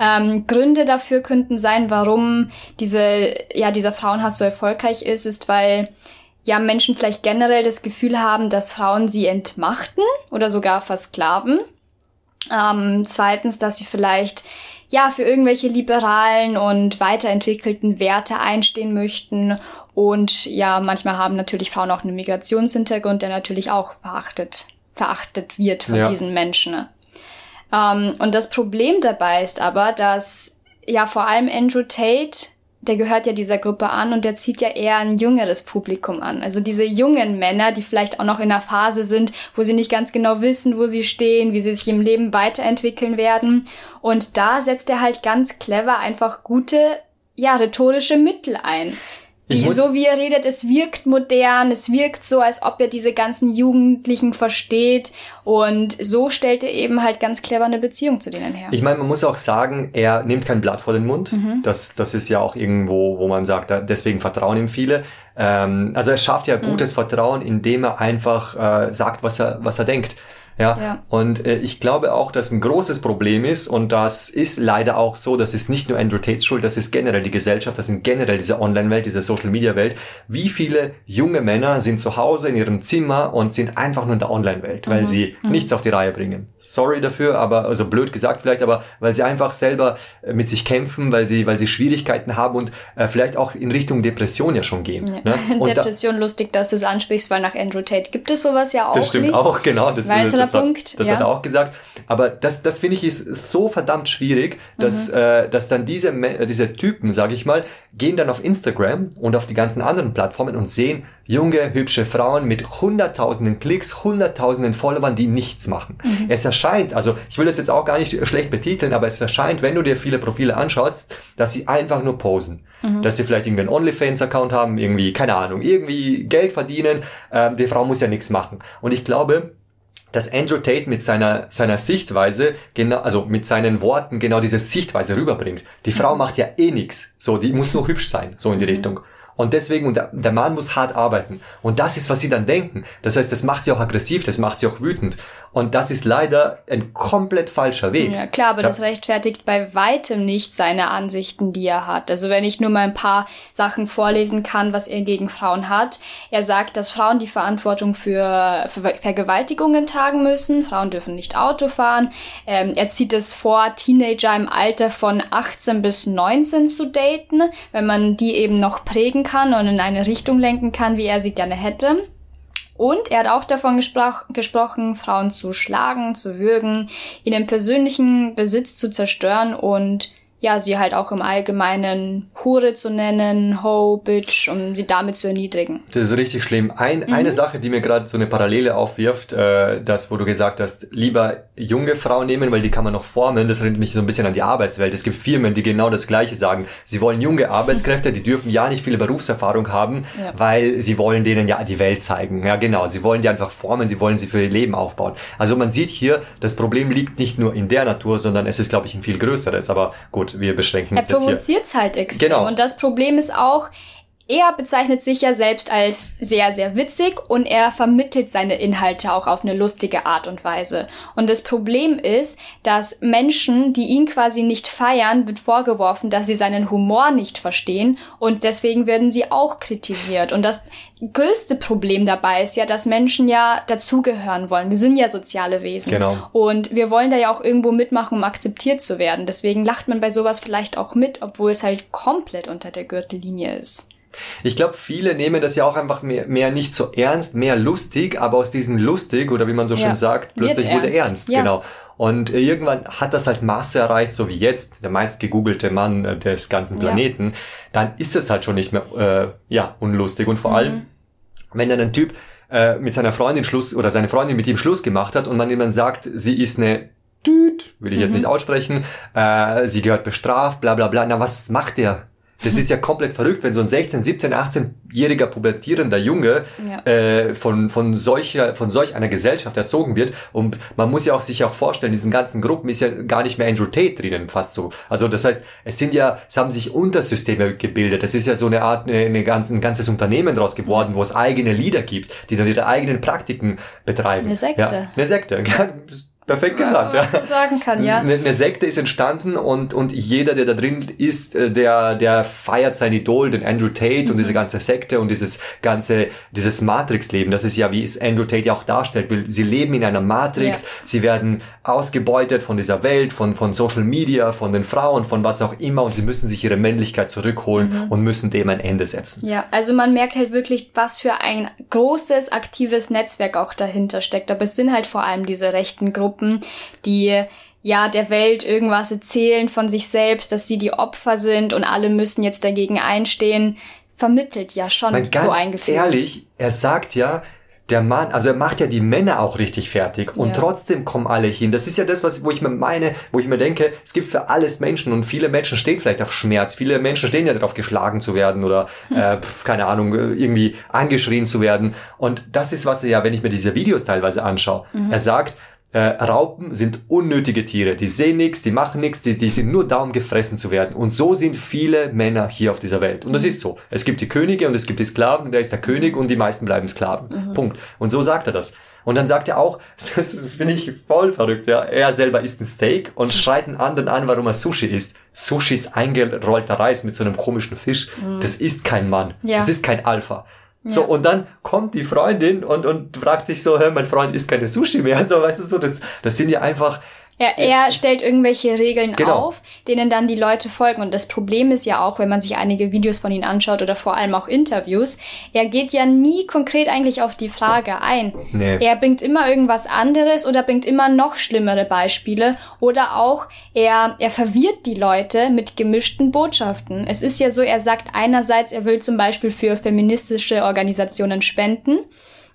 Ähm, Gründe dafür könnten sein, warum diese, ja, dieser Frauenhass so erfolgreich ist, ist, weil ja Menschen vielleicht generell das Gefühl haben, dass Frauen sie entmachten oder sogar versklaven. Ähm, zweitens, dass sie vielleicht ja für irgendwelche liberalen und weiterentwickelten Werte einstehen möchten. Und ja, manchmal haben natürlich Frauen auch einen Migrationshintergrund, der natürlich auch verachtet, verachtet wird von Ja. diesen Menschen. ne? Ähm, und das Problem dabei ist aber, dass ja vor allem Andrew Tate, der gehört ja dieser Gruppe an und der zieht ja eher ein jüngeres Publikum an. Also diese jungen Männer, die vielleicht auch noch in einer Phase sind, wo sie nicht ganz genau wissen, wo sie stehen, wie sie sich im Leben weiterentwickeln werden. Und da setzt er halt ganz clever einfach gute, ja, rhetorische Mittel ein. Die, so wie er redet, es wirkt modern, es wirkt so, als ob er diese ganzen Jugendlichen versteht und so stellt er eben halt ganz clever eine Beziehung zu denen her. Ich meine, man muss auch sagen, er nimmt kein Blatt vor den Mund. Mhm. Das, das ist ja auch irgendwo, wo man sagt, deswegen vertrauen ihm viele. Ähm, also er schafft Mhm. ja gutes Vertrauen, indem er einfach äh, sagt, was er, was er denkt. Ja, Ja. und äh, ich glaube auch, dass ein großes Problem ist und das ist leider auch so, das ist nicht nur Andrew Tates Schuld, das ist generell die Gesellschaft, das sind generell diese Online-Welt, diese Social-Media-Welt. Wie viele junge Männer sind zu Hause in ihrem Zimmer und sind einfach nur in der Online-Welt, weil Mhm. sie nichts auf die Reihe bringen. Sorry dafür, aber also blöd gesagt vielleicht, aber weil sie einfach selber äh, mit sich kämpfen, weil sie, weil sie Schwierigkeiten haben und äh, vielleicht auch in Richtung Depression ja schon gehen. Ja. Ne? Und da, Depression lustig, dass du es ansprichst, weil nach Andrew Tate gibt es sowas ja auch das stimmt nicht. auch, genau. Das, Weiterer das, hat, Punkt, das ja. hat er auch gesagt. Aber das, das finde ich ist so verdammt schwierig, dass, Mhm. äh, dass dann diese, diese Typen, sage ich mal, gehen dann auf Instagram und auf die ganzen anderen Plattformen und sehen junge, hübsche Frauen mit hunderttausenden Klicks, hunderttausenden Followern, die nichts machen. Mhm. Es erscheint, also ich will das jetzt auch gar nicht schlecht betiteln, aber es erscheint, wenn du dir viele Profile anschaust, dass sie einfach nur posen. Mhm. Dass sie vielleicht irgendwie einen OnlyFans-Account haben, irgendwie, keine Ahnung, irgendwie Geld verdienen. Ähm, die Frau muss ja nichts machen. Und ich glaube, dass Andrew Tate mit seiner, seiner Sichtweise, genau, also mit seinen Worten genau diese Sichtweise rüberbringt. Die Frau macht ja eh nichts. So, die muss nur hübsch sein, so in die Richtung. Und deswegen, und der, der Mann muss hart arbeiten. Und das ist, was sie dann denken. Das heißt, das macht sie auch aggressiv, das macht sie auch wütend. Und das ist leider ein komplett falscher Weg. Ja, klar, aber Ja. das rechtfertigt bei weitem nicht seine Ansichten, die er hat. Also wenn ich nur mal ein paar Sachen vorlesen kann, was er gegen Frauen hat. Er sagt, dass Frauen die Verantwortung für, für Vergewaltigungen tragen müssen. Frauen dürfen nicht Auto fahren. Ähm, er zieht es vor, Teenager im Alter von 18 bis 19 zu daten, wenn man die eben noch prägen kann und in eine Richtung lenken kann, wie er sie gerne hätte. Und er hat auch davon gesproch gesprochen, Frauen zu schlagen, zu würgen, ihren persönlichen Besitz zu zerstören und ja, sie halt auch im Allgemeinen Hure zu nennen, Ho, Bitch, um sie damit zu erniedrigen. Das ist richtig schlimm. Ein, Mhm. Eine Sache, die mir gerade so eine Parallele aufwirft, äh, das, wo du gesagt hast, lieber junge Frauen nehmen, weil die kann man noch formen. Das erinnert mich so ein bisschen an die Arbeitswelt. Es gibt Firmen, die genau das Gleiche sagen. Sie wollen junge Arbeitskräfte, die dürfen ja nicht viel Berufserfahrung haben, Ja. weil sie wollen denen ja die Welt zeigen. Ja, genau. Sie wollen die einfach formen, die wollen sie für ihr Leben aufbauen. Also man sieht hier, das Problem liegt nicht nur in der Natur, sondern es ist, glaube ich, ein viel größeres. Aber gut, wir beschränken Er uns jetzt hier. provoziert halt extrem. Genau. Und das Problem ist auch, er bezeichnet sich ja selbst als sehr, sehr witzig und er vermittelt seine Inhalte auch auf eine lustige Art und Weise. Und das Problem ist, dass Menschen, die ihn quasi nicht feiern, wird vorgeworfen, dass sie seinen Humor nicht verstehen und deswegen werden sie auch kritisiert. Und das größte Problem dabei ist ja, dass Menschen ja dazugehören wollen. Wir sind ja soziale Wesen. Genau. Und wir wollen da ja auch irgendwo mitmachen, um akzeptiert zu werden. Deswegen lacht man bei sowas vielleicht auch mit, obwohl es halt komplett unter der Gürtellinie ist. Ich glaube, viele nehmen das ja auch einfach mehr, mehr nicht so ernst, mehr lustig, aber aus diesem lustig oder wie man so Ja. schön sagt, plötzlich wurde ernst. Ja. Genau. Und äh, irgendwann hat das halt Masse erreicht, so wie jetzt, der meist gegoogelte Mann äh, des ganzen Ja. Planeten, dann ist es halt schon nicht mehr äh, ja unlustig. Und vor Mhm. allem, wenn dann ein Typ äh, mit seiner Freundin Schluss oder seine Freundin mit ihm Schluss gemacht hat und man ihm dann sagt, sie ist eine Düt, will ich jetzt Mhm. nicht aussprechen, äh, sie gehört bestraft, bla bla bla. Na, was macht der? Das ist ja komplett verrückt, wenn so ein 16, 17, 18-jähriger pubertierender Junge Ja. äh, von, von, solcher, von solch einer Gesellschaft erzogen wird. Und man muss ja auch sich auch vorstellen, in diesen ganzen Gruppen ist ja gar nicht mehr Andrew Tate drinnen, fast so. Also das heißt, es sind ja, es haben sich Untersysteme gebildet. Das ist ja so eine Art, eine, eine ganz, ein ganzes Unternehmen daraus geworden, wo es eigene Leader gibt, die dann ihre eigenen Praktiken betreiben. Eine Sekte. Ja, eine Sekte. Ja, perfekt gesagt, ja. Man sagen kann, ja. Eine, eine Sekte ist entstanden und, und jeder, der da drin ist, äh, der, der feiert sein Idol, den Andrew Tate und diese ganze Sekte und dieses ganze, dieses Matrix-Leben. Das ist ja, wie es Andrew Tate ja auch darstellt. Sie leben in einer Matrix, Ja. sie werden ausgebeutet von dieser Welt, von, von Social Media, von den Frauen, von was auch immer und sie müssen sich ihre Männlichkeit zurückholen und müssen dem ein Ende setzen. Ja, also man merkt halt wirklich, was für ein großes, aktives Netzwerk auch dahinter steckt. Aber es sind halt vor allem diese rechten Gruppen, die ja der Welt irgendwas erzählen von sich selbst, dass sie die Opfer sind und alle müssen jetzt dagegen einstehen. Vermittelt ja schon ganz so ein Gefühl. ehrlich, er sagt ja, der Mann, also er macht ja die Männer auch richtig fertig und Ja. trotzdem kommen alle hin. Das ist ja das, was, wo ich mir meine, wo ich mir denke, es gibt für alles Menschen und viele Menschen stehen vielleicht auf Schmerz. Viele Menschen stehen ja darauf, geschlagen zu werden oder, äh, pf, keine Ahnung, irgendwie angeschrien zu werden. Und das ist, was er ja, wenn ich mir diese Videos teilweise anschaue, er sagt, äh, Raupen sind unnötige Tiere. Die sehen nichts, die machen nichts, die, die sind nur da, um gefressen zu werden. Und so sind viele Männer hier auf dieser Welt. Und das ist so. Es gibt die Könige und es gibt die Sklaven, der ist der König und die meisten bleiben Sklaven. Punkt. Und so sagt er das. Und dann sagt er auch, das, das finde ich voll verrückt, ja. Er selber isst ein Steak und schreit einen anderen an, warum er Sushi isst. Sushi ist eingerollter Reis mit so einem komischen Fisch. Das ist kein Mann. Ja. Das ist kein Alpha. So, und dann kommt die Freundin und, und fragt sich so, hör, mein Freund isst keine Sushi mehr. So, weißt du, so, das, das sind ja einfach, Er, er stellt irgendwelche Regeln Genau. auf, denen dann die Leute folgen. Und das Problem ist ja auch, wenn man sich einige Videos von ihm anschaut oder vor allem auch Interviews, er geht ja nie konkret eigentlich auf die Frage ein. Nee. Er bringt immer irgendwas anderes oder bringt immer noch schlimmere Beispiele oder auch er, er verwirrt die Leute mit gemischten Botschaften. Es ist ja so, er sagt einerseits, er will zum Beispiel für feministische Organisationen spenden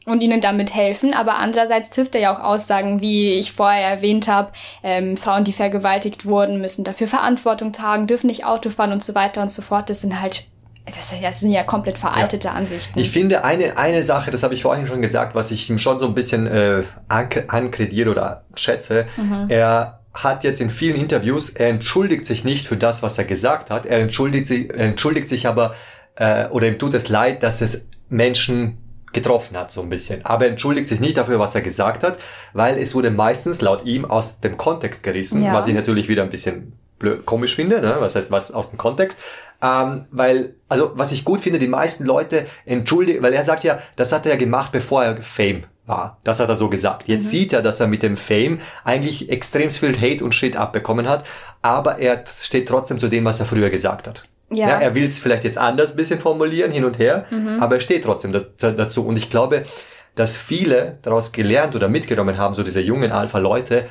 und ihnen damit helfen. Aber andererseits trifft er ja auch Aussagen, wie ich vorher erwähnt habe, ähm, Frauen, die vergewaltigt wurden, müssen dafür Verantwortung tragen, dürfen nicht Auto fahren und so weiter und so fort. Das sind halt, das, sind ja komplett veraltete Ansichten. Ich finde eine, eine Sache, das habe ich vorhin schon gesagt, was ich ihm schon so ein bisschen äh, ank- ankrediere oder schätze, er hat jetzt in vielen Interviews, er entschuldigt sich nicht für das, was er gesagt hat, er entschuldigt sich, er entschuldigt sich aber, äh, oder ihm tut es leid, dass es Menschen getroffen hat, so ein bisschen. Aber er entschuldigt sich nicht dafür, was er gesagt hat, weil es wurde meistens laut ihm aus dem Kontext gerissen, Ja. was ich natürlich wieder ein bisschen blöd, komisch finde, ne? was heißt was aus dem Kontext, ähm, weil, also was ich gut finde, die meisten Leute entschuldigen, weil er sagt ja, das hat er ja gemacht, bevor er Fame war. Das hat er so gesagt. Jetzt sieht er, dass er mit dem Fame eigentlich extrem viel Hate und Shit abbekommen hat, aber er steht trotzdem zu dem, was er früher gesagt hat. Ja. Ja, er will es vielleicht jetzt anders ein bisschen formulieren, hin und her, aber er steht trotzdem da, dazu. Und ich glaube, dass viele daraus gelernt oder mitgenommen haben, so diese jungen Alpha-Leute,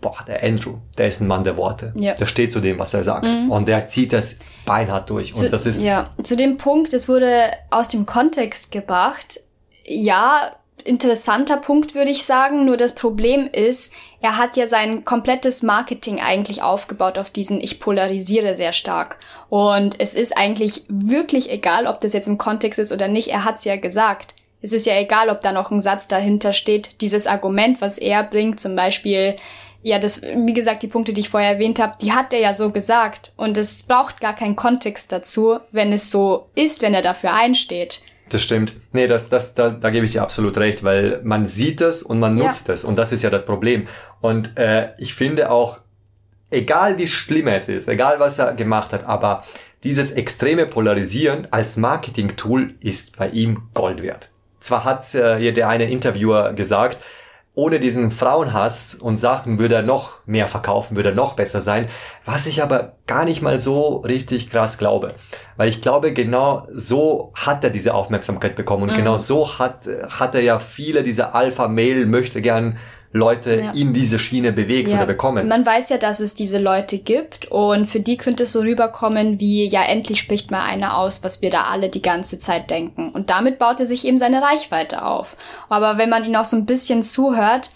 boah, der Andrew, der ist ein Mann der Worte. Ja. Der steht zu dem, was er sagt. Und der zieht das beinhart durch. Zu, und das ist, ja, zu dem Punkt, es wurde aus dem Kontext gebracht. Ja, interessanter Punkt würde ich sagen. Nur das Problem ist, er hat ja sein komplettes Marketing eigentlich aufgebaut auf diesen Ich polarisiere sehr stark. Und es ist eigentlich wirklich egal, ob das jetzt im Kontext ist oder nicht. Er hat es ja gesagt. Es ist ja egal, ob da noch ein Satz dahinter steht. Dieses Argument, was er bringt, zum Beispiel, ja, das, wie gesagt, die Punkte, die ich vorher erwähnt habe, die hat er ja so gesagt. Und es braucht gar keinen Kontext dazu, wenn es so ist, wenn er dafür einsteht. Das stimmt. Nee, das, das, da, da gebe ich dir absolut recht, weil man sieht es und man Ja. nutzt es. Und das ist ja das Problem. Und äh, ich finde auch, egal wie schlimm er jetzt ist, egal was er gemacht hat, aber dieses extreme Polarisieren als Marketing-Tool ist bei ihm Gold wert. Zwar hat äh, hier der eine Interviewer gesagt, ohne diesen Frauenhass und Sachen würde er noch mehr verkaufen, würde er noch besser sein, was ich aber gar nicht mal so richtig krass glaube. Weil ich glaube, genau so hat er diese Aufmerksamkeit bekommen und Mhm. genau so hat, hat er ja viele dieser Alpha-Mail möchte gern Leute Ja. in diese Schiene bewegt oder bekommen. Man weiß ja, dass es diese Leute gibt und für die könnte es so rüberkommen wie, ja, endlich spricht mal einer aus, was wir da alle die ganze Zeit denken. Und damit baut er sich eben seine Reichweite auf. Aber wenn man ihn auch so ein bisschen zuhört,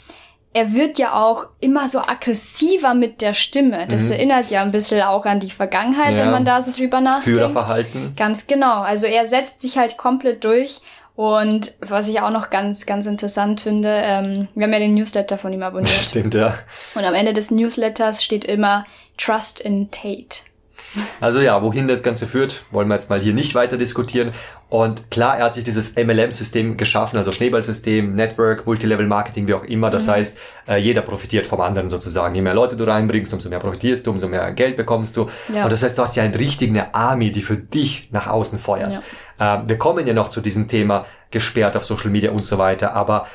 er wird ja auch immer so aggressiver mit der Stimme. Das Mhm. erinnert ja ein bisschen auch an die Vergangenheit, Ja. wenn man da so drüber nachdenkt. Führerverhalten. Ganz genau. Also er setzt sich halt komplett durch. Und was ich auch noch ganz, ganz interessant finde, ähm, wir haben ja den Newsletter von ihm abonniert. Stimmt, ja. Und am Ende des Newsletters steht immer Trust in Tate. Also ja, wohin das Ganze führt, wollen wir jetzt mal hier nicht weiter diskutieren. Und klar, er hat sich dieses MLM-System geschaffen, also Schneeballsystem, Network, Multilevel-Marketing, wie auch immer. Das heißt, äh, jeder profitiert vom anderen sozusagen. Je mehr Leute du reinbringst, umso mehr profitierst du, umso mehr Geld bekommst du. Ja. Und das heißt, du hast ja eine richtige Army, die für dich nach außen feuert. Äh, wir kommen ja noch zu diesem Thema gesperrt auf Social Media und so weiter, aber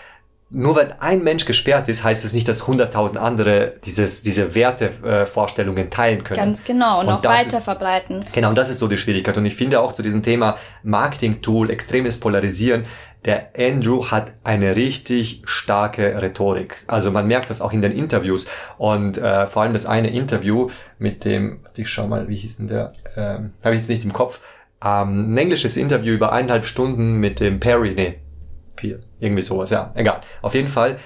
nur weil ein Mensch gesperrt ist, heißt es nicht, dass 100.000 andere dieses, diese Wertevorstellungen äh, teilen können. Ganz genau. Und, Und auch das- weiter verbreiten. Genau, und das ist so die Schwierigkeit. Und ich finde auch zu diesem Thema Marketing-Tool, extremes Polarisieren, der Andrew hat eine richtig starke Rhetorik. Also man merkt das auch in den Interviews. Und äh, vor allem das eine Interview mit dem, ich schau mal, wie hieß denn der, ähm, habe ich jetzt nicht im Kopf, ähm, ein englisches Interview über eineinhalb Stunden mit dem Perry, nee, Pier, irgendwie sowas, ja, egal. Auf jeden Fall,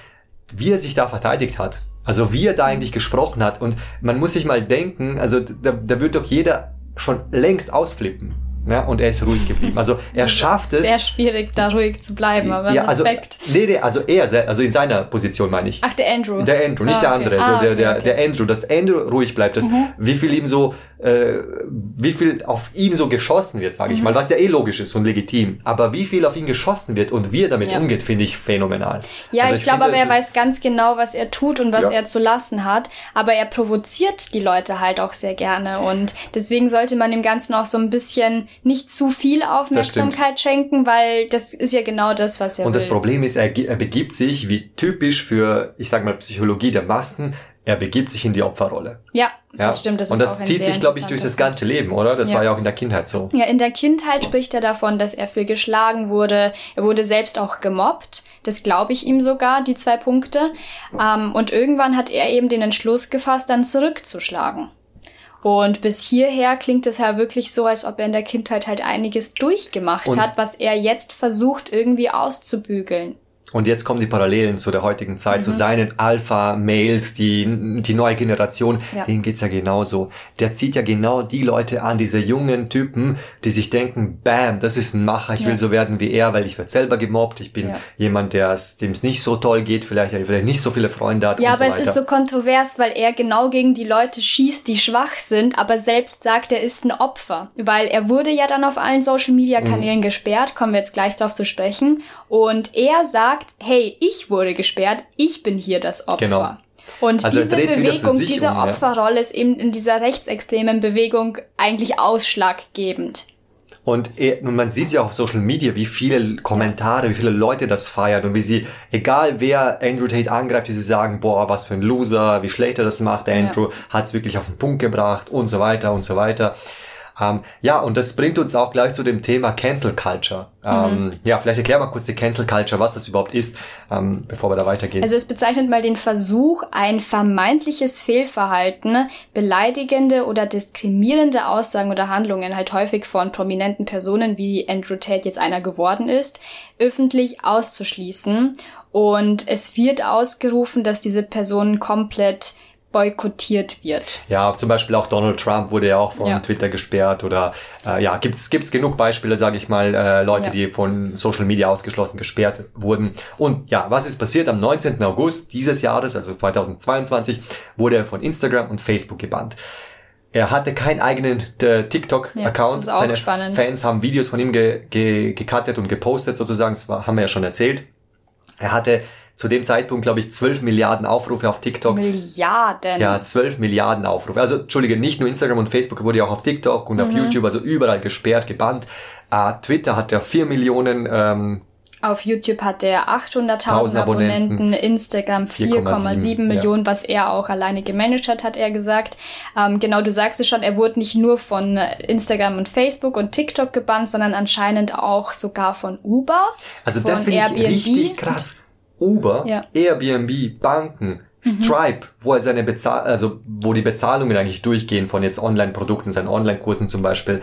wie er sich da verteidigt hat. Also wie er da eigentlich gesprochen hat. Und man muss sich mal denken, also da, da wird doch jeder schon längst ausflippen. Ja, und er ist ruhig geblieben. Also er schafft es. Sehr schwierig, da ruhig zu bleiben, aber ja, also, Respekt. nee, nee, also er, also in seiner Position meine ich. Ach, der Andrew. Der Andrew, nicht Ah, der okay. andere. Ah, so der, okay, der, okay. Mhm. der Andrew, dass Andrew ruhig bleibt, dass wie viel ihm so, äh, wie viel auf ihn so geschossen wird, Mhm. sage ich mal, was ja eh logisch ist und legitim. Aber wie viel auf ihn geschossen wird und wie er damit Ja. umgeht, finde ich phänomenal. Ja, Also ich, glaube finde, aber, er weiß ganz genau, was er tut und was Ja. er zu lassen hat. Aber er provoziert die Leute halt auch sehr gerne. Und deswegen sollte man dem Ganzen auch so ein bisschen nicht zu viel Aufmerksamkeit schenken, weil das ist ja genau das, was er Und will. das Problem ist, er, er begibt sich, wie typisch für, ich sag mal, Psychologie der Massen, er begibt sich in die Opferrolle. ja, Ja? das stimmt. Das und das zieht sich, glaube ich, durch das ganze Leben, oder? Das Ja. war ja auch in der Kindheit so. Ja, in der Kindheit spricht er davon, dass er viel geschlagen wurde. Er wurde selbst auch gemobbt. Das glaube ich ihm sogar, die zwei Punkte. Ähm, und irgendwann hat er eben den Entschluss gefasst, dann zurückzuschlagen. Und bis hierher klingt es ja wirklich so, als ob er in der Kindheit halt einiges durchgemacht Und- hat, was er jetzt versucht irgendwie auszubügeln. Und jetzt kommen die Parallelen zu der heutigen Zeit, Mhm. zu seinen Alpha-Males, die, die neue Generation, Ja. denen geht's ja genauso. Der zieht ja genau die Leute an, diese jungen Typen, die sich denken, bam, das ist ein Macher, ich Ja. will so werden wie er, weil ich werde selber gemobbt, ich bin Ja. jemand, der dem es nicht so toll geht, vielleicht, vielleicht nicht so viele Freunde hat Ja, aber so es ist so kontrovers, weil er genau gegen die Leute schießt, die schwach sind, aber selbst sagt, er ist ein Opfer. Weil er wurde ja dann auf allen Social Media Mhm. Gesperrt, kommen wir jetzt gleich drauf zu sprechen. Und er sagt, hey, ich wurde gesperrt, ich bin hier das Opfer. Genau. Und Also diese Bewegung, diese um, ja. Opferrolle ist eben in dieser rechtsextremen Bewegung eigentlich ausschlaggebend. Und, er, und man sieht ja auch auf Social Media, wie viele Kommentare, wie viele Leute das feiern und wie sie, egal wer Andrew Tate angreift, wie sie sagen, boah, was für ein Loser, wie schlecht er das macht, der Ja. Andrew hat's wirklich auf den Punkt gebracht und so weiter und so weiter. Ähm, ja, und das bringt uns auch gleich zu dem Thema Cancel Culture. Ähm, ja, vielleicht erklär mal kurz die Cancel Culture, was das überhaupt ist, ähm, bevor wir da weitergehen. Also es bezeichnet mal den Versuch, ein vermeintliches Fehlverhalten, beleidigende oder diskriminierende Aussagen oder Handlungen, halt häufig von prominenten Personen, wie Andrew Tate jetzt einer geworden ist, öffentlich auszuschließen. Und es wird ausgerufen, dass diese Person komplett boykottiert wird. Ja, zum Beispiel auch Donald Trump wurde ja auch von Ja. Twitter gesperrt oder äh, ja, gibt's gibt's genug Beispiele, sage ich mal, äh, Leute, Ja. die von Social Media ausgeschlossen gesperrt wurden. Und ja, was ist passiert? Am 19. August dieses Jahres, also 2022, wurde er von Instagram und Facebook gebannt. Er hatte keinen eigenen äh, TikTok-Account. Ja, Seine spannend. Fans haben Videos von ihm ge ge gecuttet und gepostet sozusagen. Das war, haben wir ja schon erzählt. Er hatte zu dem Zeitpunkt, glaube ich, 12 Milliarden Aufrufe auf TikTok. Milliarden. Ja, 12 Milliarden Aufrufe. Also, Entschuldige, nicht nur Instagram und Facebook, wurde ja auch auf TikTok und auf Mhm. YouTube, also überall gesperrt, gebannt. Äh, Twitter hat ja 4 Millionen, ähm, Auf YouTube hat er 800.000 1000 Abonnenten, Abonnenten, Instagram 4,7 4,7, Millionen, was er auch alleine gemanagt hat, hat er gesagt. Ähm, genau, du sagst es schon, er wurde nicht nur von Instagram und Facebook und TikTok gebannt, sondern anscheinend auch sogar von Uber. also von das finde ich richtig krass. Uber, Ja. Airbnb, Banken, Stripe, wo er seine Bezahl also wo die Bezahlungen eigentlich durchgehen von jetzt Online-Produkten, seinen Online-Kursen zum Beispiel.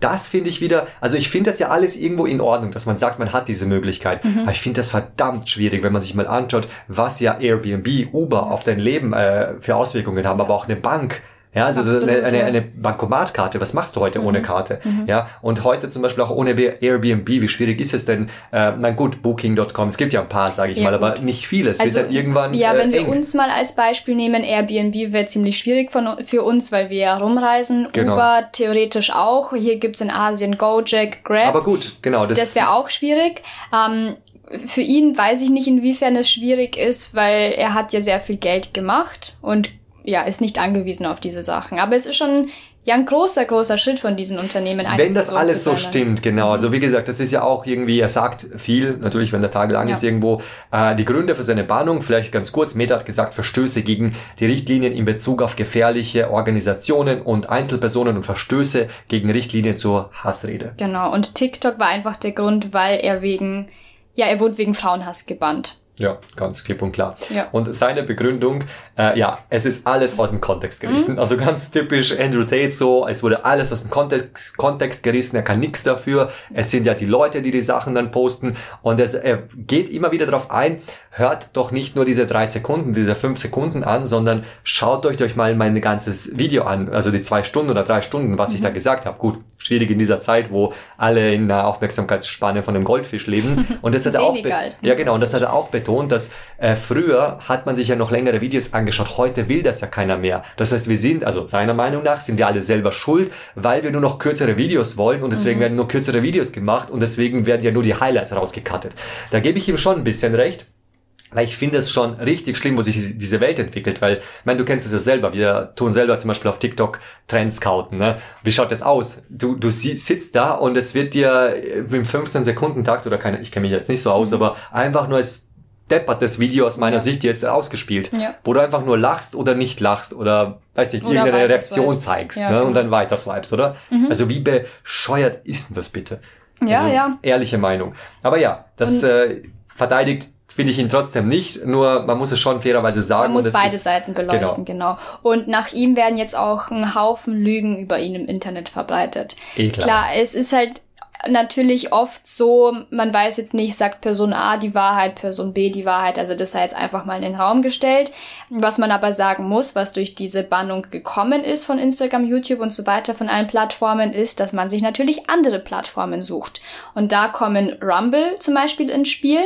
Das finde ich wieder, also ich finde das ja alles irgendwo in Ordnung, dass man sagt, man hat diese Möglichkeit. Mhm. Aber ich finde das verdammt schwierig, wenn man sich mal anschaut, was ja Airbnb, Uber auf dein Leben äh, für Auswirkungen haben, aber auch eine Bank ja, also Absolut, eine, eine, eine Bankomatkarte, was machst du heute mhm. ohne Karte? Mhm. Ja, und heute zum Beispiel auch ohne Airbnb, wie schwierig ist es denn? Äh, na gut, Booking.com, es gibt ja ein paar, sage ich ja, mal, gut. aber nicht viele. Es also, wird dann irgendwann Ja, äh, wenn wir uns mal als Beispiel nehmen, Airbnb wäre ziemlich schwierig von, für uns, weil wir ja rumreisen. Genau. Uber theoretisch auch. Hier gibt's in Asien Gojek, Grab. Aber gut, genau. Das, das wäre auch schwierig. Ähm, für ihn weiß ich nicht, inwiefern es schwierig ist, weil er hat ja sehr viel Geld gemacht und ja, ist nicht angewiesen auf diese Sachen. Aber es ist schon ja ein großer, großer Schritt von diesen Unternehmen. Wenn das alles so stimmt, genau. Also wie gesagt, das ist ja auch irgendwie, er sagt viel, natürlich, wenn der Tag lang ja. ist irgendwo, äh, die Gründe für seine Bannung, vielleicht ganz kurz, Meta hat gesagt, Verstöße gegen die Richtlinien in Bezug auf gefährliche Organisationen und Einzelpersonen und Verstöße gegen Richtlinien zur Hassrede. Genau, und TikTok war einfach der Grund, weil er wegen, ja, er wurde wegen Frauenhass gebannt. Ja, ganz klipp und klar. Ja. Und seine Begründung, äh, ja, es ist alles aus dem Kontext gerissen. Mhm. Also ganz typisch Andrew Tate so, es wurde alles aus dem Kontext, Kontext gerissen, er kann nichts dafür. Es sind ja die Leute, die die Sachen dann posten. Und es, er geht immer wieder darauf ein, hört doch nicht nur diese drei Sekunden, diese fünf Sekunden an, sondern schaut euch euch mal mein ganzes Video an, also die zwei Stunden oder drei Stunden, was mhm. ich da mhm. gesagt habe. Gut, schwierig in dieser Zeit, wo alle in einer Aufmerksamkeitsspanne von einem Goldfisch leben. Und das hat er auch, ja genau, und das hat er auch betont, dass äh, früher hat man sich ja noch längere Videos angeschaut, heute will das ja keiner mehr. Das heißt, wir sind, also seiner Meinung nach, sind wir alle selber schuld, weil wir nur noch kürzere Videos wollen und deswegen mhm. werden nur kürzere Videos gemacht und deswegen werden ja nur die Highlights rausgekattet. Da gebe ich ihm schon ein bisschen recht. Weil ich finde es schon richtig schlimm, wo sich diese Welt entwickelt, weil, ich meine, du kennst es ja selber, wir tun selber zum Beispiel auf TikTok Trends scouten, ne? Wie schaut das aus? Du, du sitzt da und es wird dir im 15-Sekunden-Takt oder keine, ich kenne mich jetzt nicht so aus, mhm. aber einfach nur als deppertes Video aus meiner ja. Sicht jetzt ausgespielt, ja. wo du einfach nur lachst oder nicht lachst oder, weiß nicht, oder irgendeine Reaktion swipes. zeigst, ja, ne? Genau. Und dann weiter swipes, oder? Mhm. Also wie bescheuert ist denn das bitte? Ja, also, ja. Ehrliche Meinung. Aber ja, das äh, verteidigt finde ich ihn trotzdem nicht, nur man muss es schon fairerweise sagen. Man muss beide ist, Seiten beleuchten, genau. genau. Und nach ihm werden jetzt auch ein Haufen Lügen über ihn im Internet verbreitet. Eh klar. klar, es ist halt natürlich oft so, man weiß jetzt nicht, sagt Person A die Wahrheit, Person B die Wahrheit, also das sei jetzt einfach mal in den Raum gestellt. Was man aber sagen muss, was durch diese Bannung gekommen ist von Instagram, YouTube und so weiter, von allen Plattformen, ist, dass man sich natürlich andere Plattformen sucht. Und da kommen Rumble zum Beispiel ins Spiel.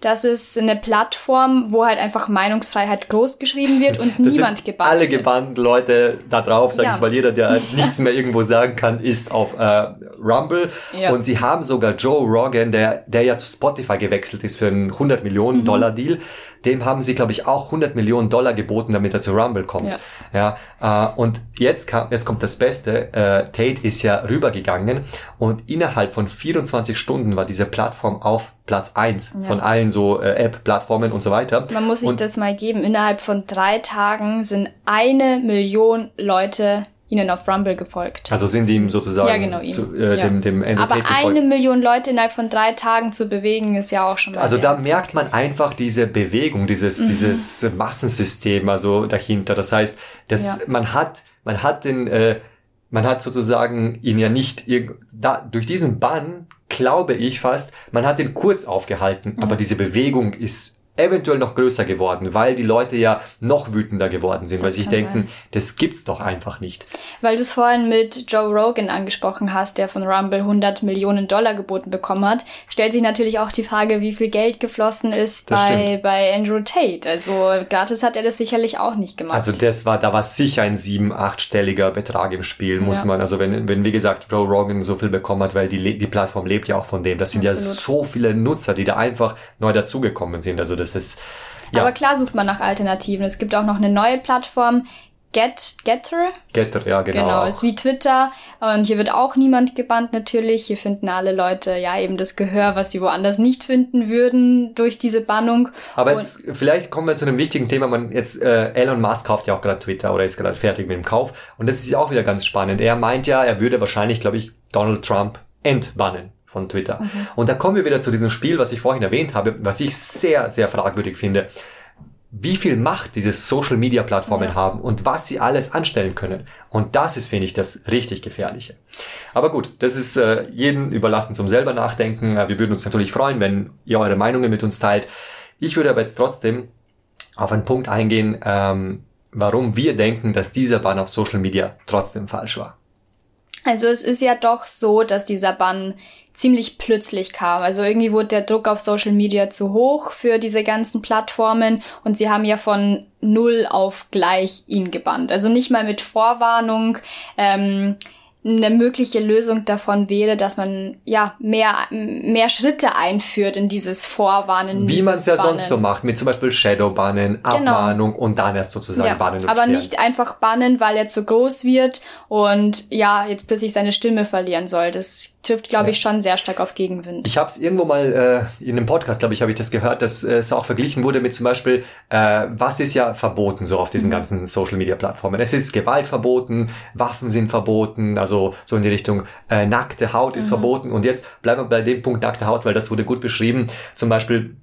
Das ist eine Plattform, wo halt einfach Meinungsfreiheit groß geschrieben wird und das niemand gebannt Alle gebannt Leute da drauf, sag ja. ich mal, jeder, der nichts mehr irgendwo sagen kann, ist auf äh, Rumble. Ja. Und sie haben sogar Joe Rogan, der, der ja zu Spotify gewechselt ist für einen 100 Millionen mhm. Dollar Deal, dem haben sie, glaube ich, auch 100 Millionen Dollar geboten, damit er zu Rumble kommt. Ja, ja äh, und jetzt, kam, jetzt kommt das Beste. Äh, Tate ist ja rübergegangen und innerhalb von 24 Stunden war diese Plattform auf Platz eins ja. von allen so äh, App-Plattformen und so weiter. Man muss sich und das mal geben. Innerhalb von drei Tagen sind eine Million Leute ihnen auf Rumble gefolgt. Also sind ihm sozusagen ja, genau, zu, äh, ja. dem, dem Entertainment Aber eine Million Leute innerhalb von drei Tagen zu bewegen, ist ja auch schon mal Also da merkt man einfach diese Bewegung, dieses, mhm. dieses Massensystem also dahinter. Das heißt, dass ja. man hat, man hat den, äh, man hat sozusagen ihn ja nicht, da, durch diesen Bann glaube ich fast, man hat ihn kurz aufgehalten, mhm. aber diese Bewegung ist eventuell noch größer geworden, weil die Leute ja noch wütender geworden sind, das weil sie sich denken, sein. das gibt's doch einfach nicht. Weil du es vorhin mit Joe Rogan angesprochen hast, der von Rumble 100 Millionen Dollar geboten bekommen hat, stellt sich natürlich auch die Frage, wie viel Geld geflossen ist bei, bei Andrew Tate. Also gratis hat er das sicherlich auch nicht gemacht. Also das war, da war sicher ein sieben, achtstelliger Betrag im Spiel, muss ja. man, also wenn, wenn wie gesagt Joe Rogan so viel bekommen hat, weil die, die Plattform lebt ja auch von dem. Das sind Absolut. ja so viele Nutzer, die da einfach neu dazugekommen sind. Also das ist. Ja. Aber klar sucht man nach Alternativen. Es gibt auch noch eine neue Plattform, Get, Getter. Getter, ja, genau. Genau, ist wie Twitter. Und hier wird auch niemand gebannt natürlich. Hier finden alle Leute ja eben das Gehör, was sie woanders nicht finden würden durch diese Bannung. Aber jetzt, vielleicht kommen wir zu einem wichtigen Thema. Man jetzt äh, Elon Musk kauft ja auch gerade Twitter oder ist gerade fertig mit dem Kauf. Und das ist auch wieder ganz spannend. Er meint ja, er würde wahrscheinlich, glaube ich, Donald Trump entbannen von Twitter. Mhm. Und da kommen wir wieder zu diesem Spiel, was ich vorhin erwähnt habe, was ich sehr, sehr fragwürdig finde. wie viel Macht diese Social Media Plattformen ja. haben und was sie alles anstellen können. Und das ist, finde ich, das richtig gefährliche. Aber gut, das ist äh, jedem überlassen zum selber nachdenken. Äh, wir würden uns natürlich freuen, wenn ihr eure Meinungen mit uns teilt. Ich würde aber jetzt trotzdem auf einen Punkt eingehen, ähm, warum wir denken, dass dieser Bann auf Social Media trotzdem falsch war. Also es ist ja doch so, dass dieser Bann ziemlich plötzlich kam. Also irgendwie wurde der Druck auf Social Media zu hoch für diese ganzen Plattformen und sie haben ja von null auf gleich ihn gebannt. Also nicht mal mit Vorwarnung. Ähm, eine mögliche Lösung davon wäre, dass man ja mehr mehr Schritte einführt in dieses Vorwarnen. Wie man es ja sonst so macht, mit zum Beispiel Shadowbannen, genau. Abmahnung genau. und dann erst sozusagen ja, bannen. Und aber sperren. nicht einfach bannen, weil er zu groß wird und ja jetzt plötzlich seine Stimme verlieren soll. Das trifft, glaube ja. ich, schon sehr stark auf Gegenwind. Ich habe es irgendwo mal äh, in einem Podcast, glaube ich, habe ich das gehört, dass äh, es auch verglichen wurde mit zum Beispiel, äh, was ist ja verboten so auf diesen mhm. ganzen Social Media Plattformen. Es ist Gewalt verboten, Waffen sind verboten, also so, so in die Richtung äh, nackte Haut ist mhm. verboten. Und jetzt bleiben wir bei dem Punkt nackte Haut, weil das wurde gut beschrieben. Zum Beispiel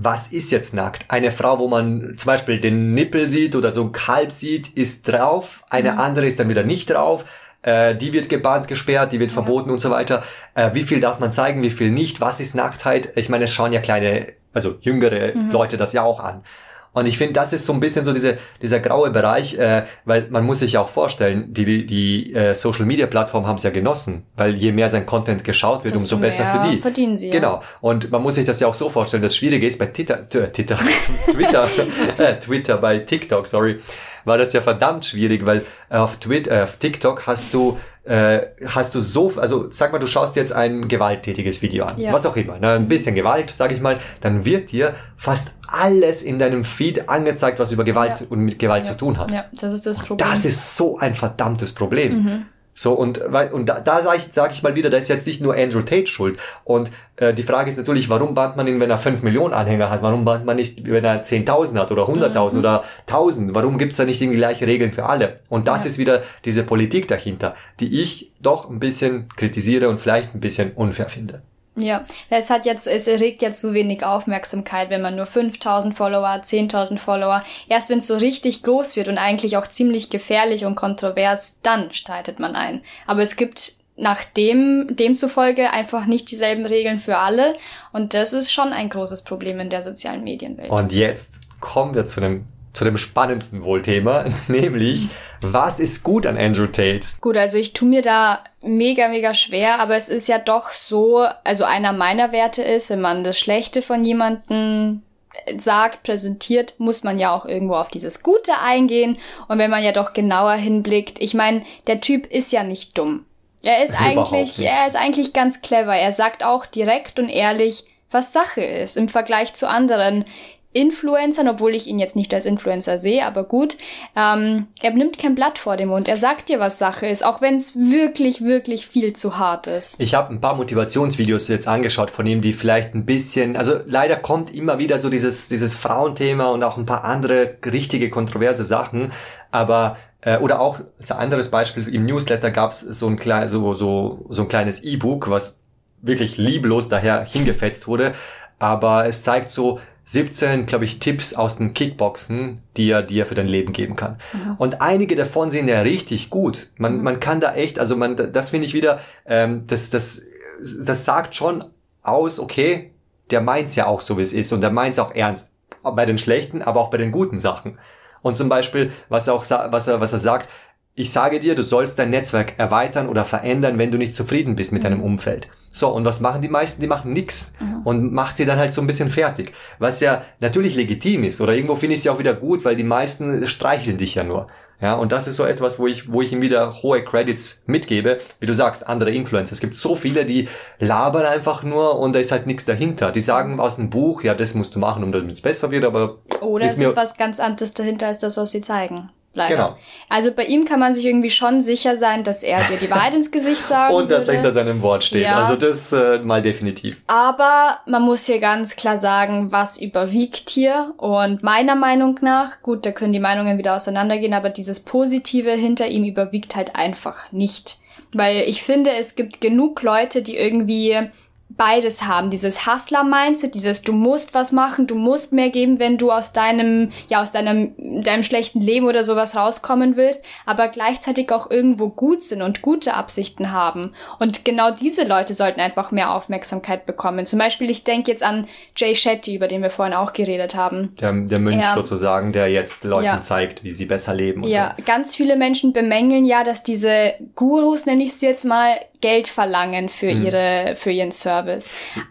was ist jetzt nackt? Eine Frau, wo man zum Beispiel den Nippel sieht oder so ein Kalb sieht, ist drauf, eine mhm. andere ist dann wieder nicht drauf. Äh, die wird gebannt, gesperrt, die wird ja. verboten und so weiter. Äh, wie viel darf man zeigen, wie viel nicht? Was ist Nacktheit? Ich meine, es schauen ja kleine, also jüngere mhm. Leute das ja auch an. Und ich finde, das ist so ein bisschen so diese, dieser graue Bereich, äh, weil man muss sich auch vorstellen, die, die äh, Social Media Plattformen haben es ja genossen, weil je mehr sein Content geschaut wird, umso besser für die. Verdienen sie. Genau. Und man muss sich das ja auch so vorstellen. Das Schwierige ist bei Twitter, Twitter, Twitter, äh, Twitter, bei TikTok, sorry, war das ja verdammt schwierig, weil auf, Twitter, äh, auf TikTok hast du äh, hast du so, also sag mal, du schaust jetzt ein gewalttätiges Video an, ja. was auch immer, ne? ein bisschen Gewalt, sag ich mal, dann wird dir fast alles in deinem Feed angezeigt, was über Gewalt ja. und mit Gewalt ja. zu tun hat. Ja, das ist das Problem. Das ist so ein verdammtes Problem. Mhm. So, und, und da, da sage ich, sag ich mal wieder, da ist jetzt nicht nur Andrew Tate schuld. Und äh, die Frage ist natürlich, warum bannt man ihn, wenn er 5 Millionen Anhänger hat? Warum bannt man nicht, wenn er 10.000 hat oder 100.000 mhm. oder 1.000? Warum gibt's da nicht die gleichen Regeln für alle? Und das ja. ist wieder diese Politik dahinter, die ich doch ein bisschen kritisiere und vielleicht ein bisschen unfair finde. Ja, es hat jetzt, es erregt ja zu wenig Aufmerksamkeit, wenn man nur 5000 Follower, 10.000 Follower. Erst wenn es so richtig groß wird und eigentlich auch ziemlich gefährlich und kontrovers, dann streitet man ein. Aber es gibt nach dem, demzufolge einfach nicht dieselben Regeln für alle. Und das ist schon ein großes Problem in der sozialen Medienwelt. Und jetzt kommen wir zu einem zu dem spannendsten Wohlthema, nämlich was ist gut an Andrew Tate? Gut, also ich tue mir da mega, mega schwer, aber es ist ja doch so, also einer meiner Werte ist, wenn man das Schlechte von jemandem sagt, präsentiert, muss man ja auch irgendwo auf dieses Gute eingehen. Und wenn man ja doch genauer hinblickt, ich meine, der Typ ist ja nicht dumm. Er ist eigentlich, er ist eigentlich ganz clever. Er sagt auch direkt und ehrlich, was Sache ist im Vergleich zu anderen Influencern, obwohl ich ihn jetzt nicht als Influencer sehe, aber gut. Ähm, er nimmt kein Blatt vor den Mund. Er sagt dir, was Sache ist, auch wenn es wirklich, wirklich viel zu hart ist. Ich habe ein paar Motivationsvideos jetzt angeschaut von ihm, die vielleicht ein bisschen, also leider kommt immer wieder so dieses, dieses Frauenthema und auch ein paar andere richtige kontroverse Sachen, aber äh, oder auch als anderes Beispiel im Newsletter gab es so ein klein, so, so, so ein kleines E-Book, was wirklich lieblos daher hingefetzt wurde, aber es zeigt so, 17, glaube ich, Tipps aus den Kickboxen, die er dir für dein Leben geben kann. Mhm. Und einige davon sind ja richtig gut. Man, mhm. man kann da echt, also man, das finde ich wieder, ähm, das, das, das sagt schon aus, okay, der meint's ja auch so, wie es ist und der meint's auch ernst. Bei den schlechten, aber auch bei den guten Sachen. Und zum Beispiel, was er auch, was er, was er sagt, ich sage dir, du sollst dein Netzwerk erweitern oder verändern, wenn du nicht zufrieden bist mit mhm. deinem Umfeld. So, und was machen die meisten? Die machen nix mhm. und macht sie dann halt so ein bisschen fertig. Was ja natürlich legitim ist. Oder irgendwo finde ich es ja auch wieder gut, weil die meisten streicheln dich ja nur. Ja, und das ist so etwas, wo ich, wo ich ihm wieder hohe Credits mitgebe. Wie du sagst, andere Influencer. Es gibt so viele, die labern einfach nur und da ist halt nichts dahinter. Die sagen aus dem Buch, ja, das musst du machen, um damit es besser wird, aber. Oder ist es ist was ganz anderes dahinter als das, was sie zeigen. Leider. Genau. Also bei ihm kann man sich irgendwie schon sicher sein, dass er dir die Wahrheit ins Gesicht sagen Und dass er hinter seinem Wort steht. Ja. Also das äh, mal definitiv. Aber man muss hier ganz klar sagen, was überwiegt hier. Und meiner Meinung nach, gut, da können die Meinungen wieder auseinandergehen, aber dieses Positive hinter ihm überwiegt halt einfach nicht. Weil ich finde, es gibt genug Leute, die irgendwie beides haben. Dieses Hustler-Mindset, dieses du musst was machen, du musst mehr geben, wenn du aus deinem, ja, aus deinem, deinem schlechten Leben oder sowas rauskommen willst, aber gleichzeitig auch irgendwo gut sind und gute Absichten haben. Und genau diese Leute sollten einfach mehr Aufmerksamkeit bekommen. Zum Beispiel, ich denke jetzt an Jay Shetty, über den wir vorhin auch geredet haben. Der, der Mönch ja. sozusagen, der jetzt Leuten ja. zeigt, wie sie besser leben. Und ja, so. ganz viele Menschen bemängeln ja, dass diese Gurus, nenne ich sie jetzt mal, Geld verlangen für mhm. ihre, für ihren Service.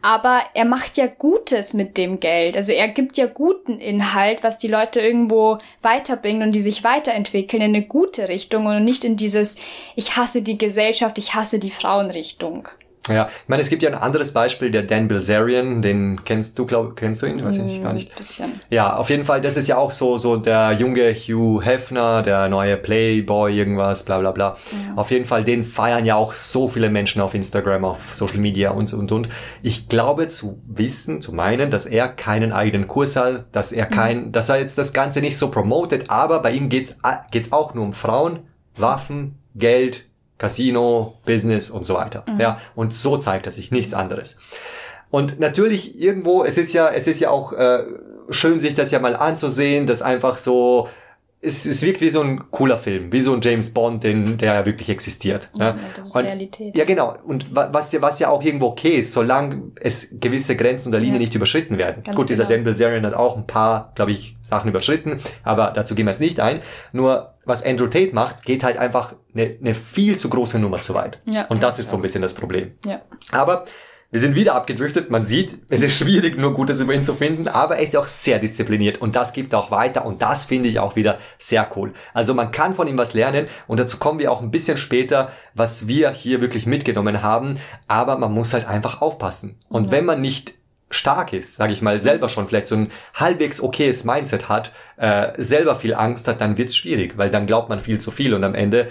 Aber er macht ja Gutes mit dem Geld. Also er gibt ja guten Inhalt, was die Leute irgendwo weiterbringt und die sich weiterentwickeln in eine gute Richtung und nicht in dieses, ich hasse die Gesellschaft, ich hasse die Frauenrichtung. Ja, ich meine, es gibt ja ein anderes Beispiel, der Dan Bilzerian, den kennst du, glaub, kennst du ihn? Weiß ich gar nicht. Bisschen. Ja, auf jeden Fall, das ist ja auch so, so der junge Hugh Hefner, der neue Playboy, irgendwas, bla, bla, bla. Ja. Auf jeden Fall, den feiern ja auch so viele Menschen auf Instagram, auf Social Media und, und, und. Ich glaube zu wissen, zu meinen, dass er keinen eigenen Kurs hat, dass er kein, mhm. dass er jetzt das Ganze nicht so promotet, aber bei ihm geht's, geht's auch nur um Frauen, Waffen, Geld, Casino, Business und so weiter. Mhm. Ja, und so zeigt er sich, nichts anderes. Und natürlich irgendwo, es ist ja, es ist ja auch äh, schön, sich das ja mal anzusehen, dass einfach so, es, es wirkt wie so ein cooler Film, wie so ein James Bond, den, der ja wirklich existiert. Ja, ja. Das ist und, Realität. Ja, genau. Und was ja, was ja auch irgendwo okay ist, solange es gewisse Grenzen der Linie ja. nicht überschritten werden. Ganz Gut, dieser genau. Dan Bilzerian hat auch ein paar, glaube ich, Sachen überschritten, aber dazu gehen wir jetzt nicht ein. Nur was Andrew Tate macht, geht halt einfach eine, eine viel zu große Nummer zu weit. Ja, und das ist so ein bisschen das Problem. Ja. Aber wir sind wieder abgedriftet. Man sieht, es ist schwierig, nur Gutes über ihn zu finden, aber er ist auch sehr diszipliniert und das gibt auch weiter und das finde ich auch wieder sehr cool. Also man kann von ihm was lernen und dazu kommen wir auch ein bisschen später, was wir hier wirklich mitgenommen haben, aber man muss halt einfach aufpassen. Und ja. wenn man nicht stark ist, sage ich mal, selber schon vielleicht so ein halbwegs okayes Mindset hat, äh, selber viel Angst hat, dann wird's schwierig, weil dann glaubt man viel zu viel und am Ende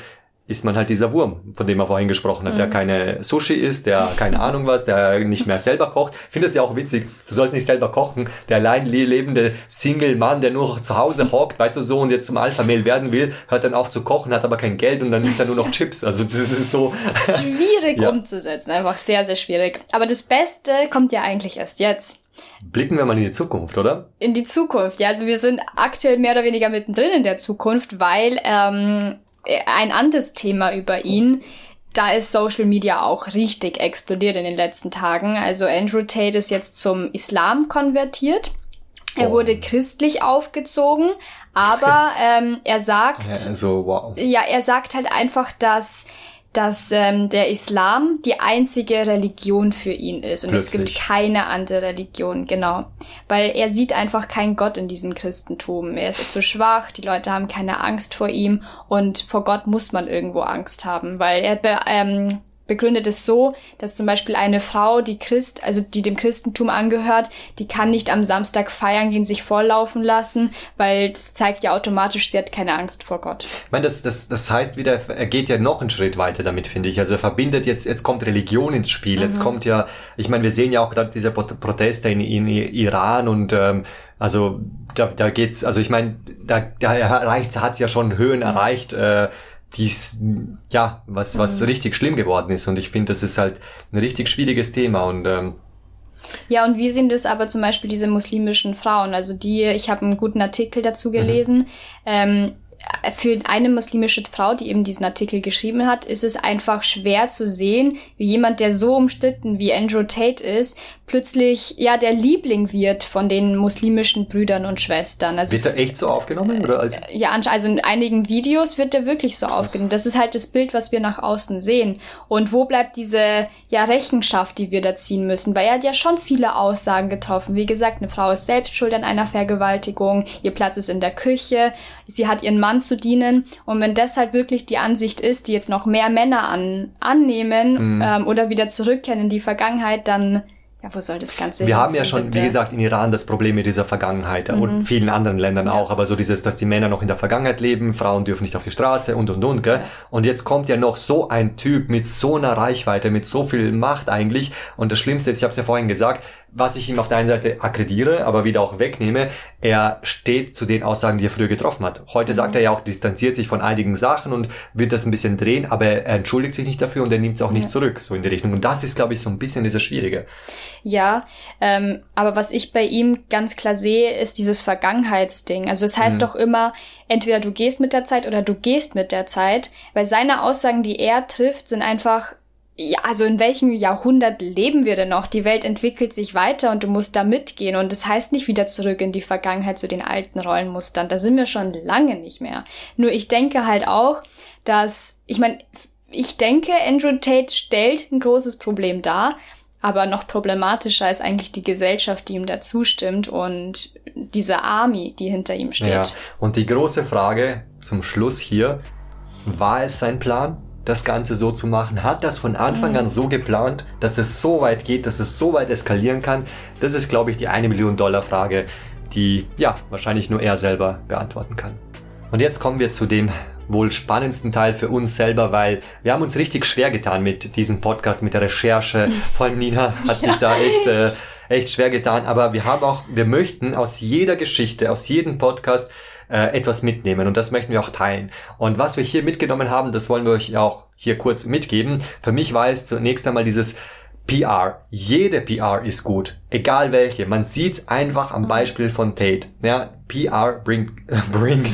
ist man halt dieser Wurm, von dem er vorhin gesprochen hat, mhm. der keine Sushi isst, der keine Ahnung was, der nicht mehr selber kocht. Ich finde das ja auch witzig. Du sollst nicht selber kochen. Der allein lebende Single-Mann, der nur zu Hause hockt, weißt du so, und jetzt zum Alpha-Mail werden will, hört dann auf zu kochen, hat aber kein Geld und dann isst er nur noch Chips. Also das ist so... Schwierig ja. umzusetzen, einfach sehr, sehr schwierig. Aber das Beste kommt ja eigentlich erst jetzt. Blicken wir mal in die Zukunft, oder? In die Zukunft, ja. Also wir sind aktuell mehr oder weniger mittendrin in der Zukunft, weil ähm, ein anderes Thema über ihn. Da ist Social Media auch richtig explodiert in den letzten Tagen. Also Andrew Tate ist jetzt zum Islam konvertiert. Er oh. wurde christlich aufgezogen, aber ähm, er sagt, ja, also, wow. ja, er sagt halt einfach, dass dass ähm, der Islam die einzige Religion für ihn ist und Plötzlich. es gibt keine andere Religion, genau. Weil er sieht einfach keinen Gott in diesem Christentum. Er ist zu schwach, die Leute haben keine Angst vor ihm und vor Gott muss man irgendwo Angst haben, weil er ähm, begründet es so, dass zum Beispiel eine Frau, die Christ, also die dem Christentum angehört, die kann nicht am Samstag feiern gehen, sich vorlaufen lassen, weil das zeigt ja automatisch, sie hat keine Angst vor Gott. Ich meine, das, das, das heißt wieder, er geht ja noch einen Schritt weiter damit, finde ich. Also er verbindet jetzt, jetzt kommt Religion ins Spiel, mhm. jetzt kommt ja, ich meine, wir sehen ja auch gerade diese Proteste in, in Iran und ähm, also da, da geht's, also ich meine, da, da erreicht, hat ja schon Höhen mhm. erreicht, äh, dies, ja, was, was mhm. richtig schlimm geworden ist. Und ich finde, das ist halt ein richtig schwieriges Thema und ähm, ja, und wie sind es aber zum Beispiel diese muslimischen Frauen? Also die, ich habe einen guten Artikel dazu gelesen. Mhm. Ähm, für eine muslimische Frau, die eben diesen Artikel geschrieben hat, ist es einfach schwer zu sehen, wie jemand, der so umstritten wie Andrew Tate ist, plötzlich ja der Liebling wird von den muslimischen Brüdern und Schwestern. Also, wird er echt so aufgenommen? Oder als äh, ja, also in einigen Videos wird er wirklich so aufgenommen. Das ist halt das Bild, was wir nach außen sehen. Und wo bleibt diese ja Rechenschaft, die wir da ziehen müssen? Weil er hat ja schon viele Aussagen getroffen. Wie gesagt, eine Frau ist selbst schuld an einer Vergewaltigung, ihr Platz ist in der Küche, sie hat ihren Mann zu dienen. Und wenn das halt wirklich die Ansicht ist, die jetzt noch mehr Männer an, annehmen mhm. ähm, oder wieder zurückkehren in die Vergangenheit, dann ja, wo soll das Ganze Wir haben ja schon, bitte? wie gesagt, in Iran das Problem mit dieser Vergangenheit mhm. und vielen anderen Ländern ja. auch, aber so dieses, dass die Männer noch in der Vergangenheit leben, Frauen dürfen nicht auf die Straße und und und, gell? Ja. Und jetzt kommt ja noch so ein Typ mit so einer Reichweite, mit so viel Macht eigentlich und das Schlimmste ist, ich habe es ja vorhin gesagt, was ich ihm auf der einen Seite akkreditiere, aber wieder auch wegnehme, er steht zu den Aussagen, die er früher getroffen hat. Heute sagt er ja auch, distanziert sich von einigen Sachen und wird das ein bisschen drehen, aber er entschuldigt sich nicht dafür und er nimmt es auch nicht ja. zurück, so in die Richtung. Und das ist, glaube ich, so ein bisschen dieses Schwierige. Ja, ähm, aber was ich bei ihm ganz klar sehe, ist dieses Vergangenheitsding. Also das heißt mhm. doch immer, entweder du gehst mit der Zeit oder du gehst mit der Zeit, weil seine Aussagen, die er trifft, sind einfach ja, also in welchem Jahrhundert leben wir denn noch? Die Welt entwickelt sich weiter und du musst da mitgehen. Und das heißt nicht wieder zurück in die Vergangenheit zu den alten Rollenmustern. Da sind wir schon lange nicht mehr. Nur ich denke halt auch, dass, ich meine, ich denke, Andrew Tate stellt ein großes Problem dar, aber noch problematischer ist eigentlich die Gesellschaft, die ihm da zustimmt und diese Army, die hinter ihm steht. Ja, und die große Frage zum Schluss hier, war es sein Plan? Das Ganze so zu machen? Hat das von Anfang an so geplant, dass es so weit geht, dass es so weit eskalieren kann? Das ist, glaube ich, die eine Million Dollar Frage, die ja wahrscheinlich nur er selber beantworten kann. Und jetzt kommen wir zu dem wohl spannendsten Teil für uns selber, weil wir haben uns richtig schwer getan mit diesem Podcast, mit der Recherche. Vor allem Nina hat sich da echt, äh, echt schwer getan. Aber wir haben auch, wir möchten aus jeder Geschichte, aus jedem Podcast äh, etwas mitnehmen und das möchten wir auch teilen. Und was wir hier mitgenommen haben, das wollen wir euch auch hier kurz mitgeben. Für mich war es zunächst einmal dieses PR. Jede PR ist gut, egal welche. Man sieht's einfach am Beispiel von Tate. Ja, PR bringt, bringt,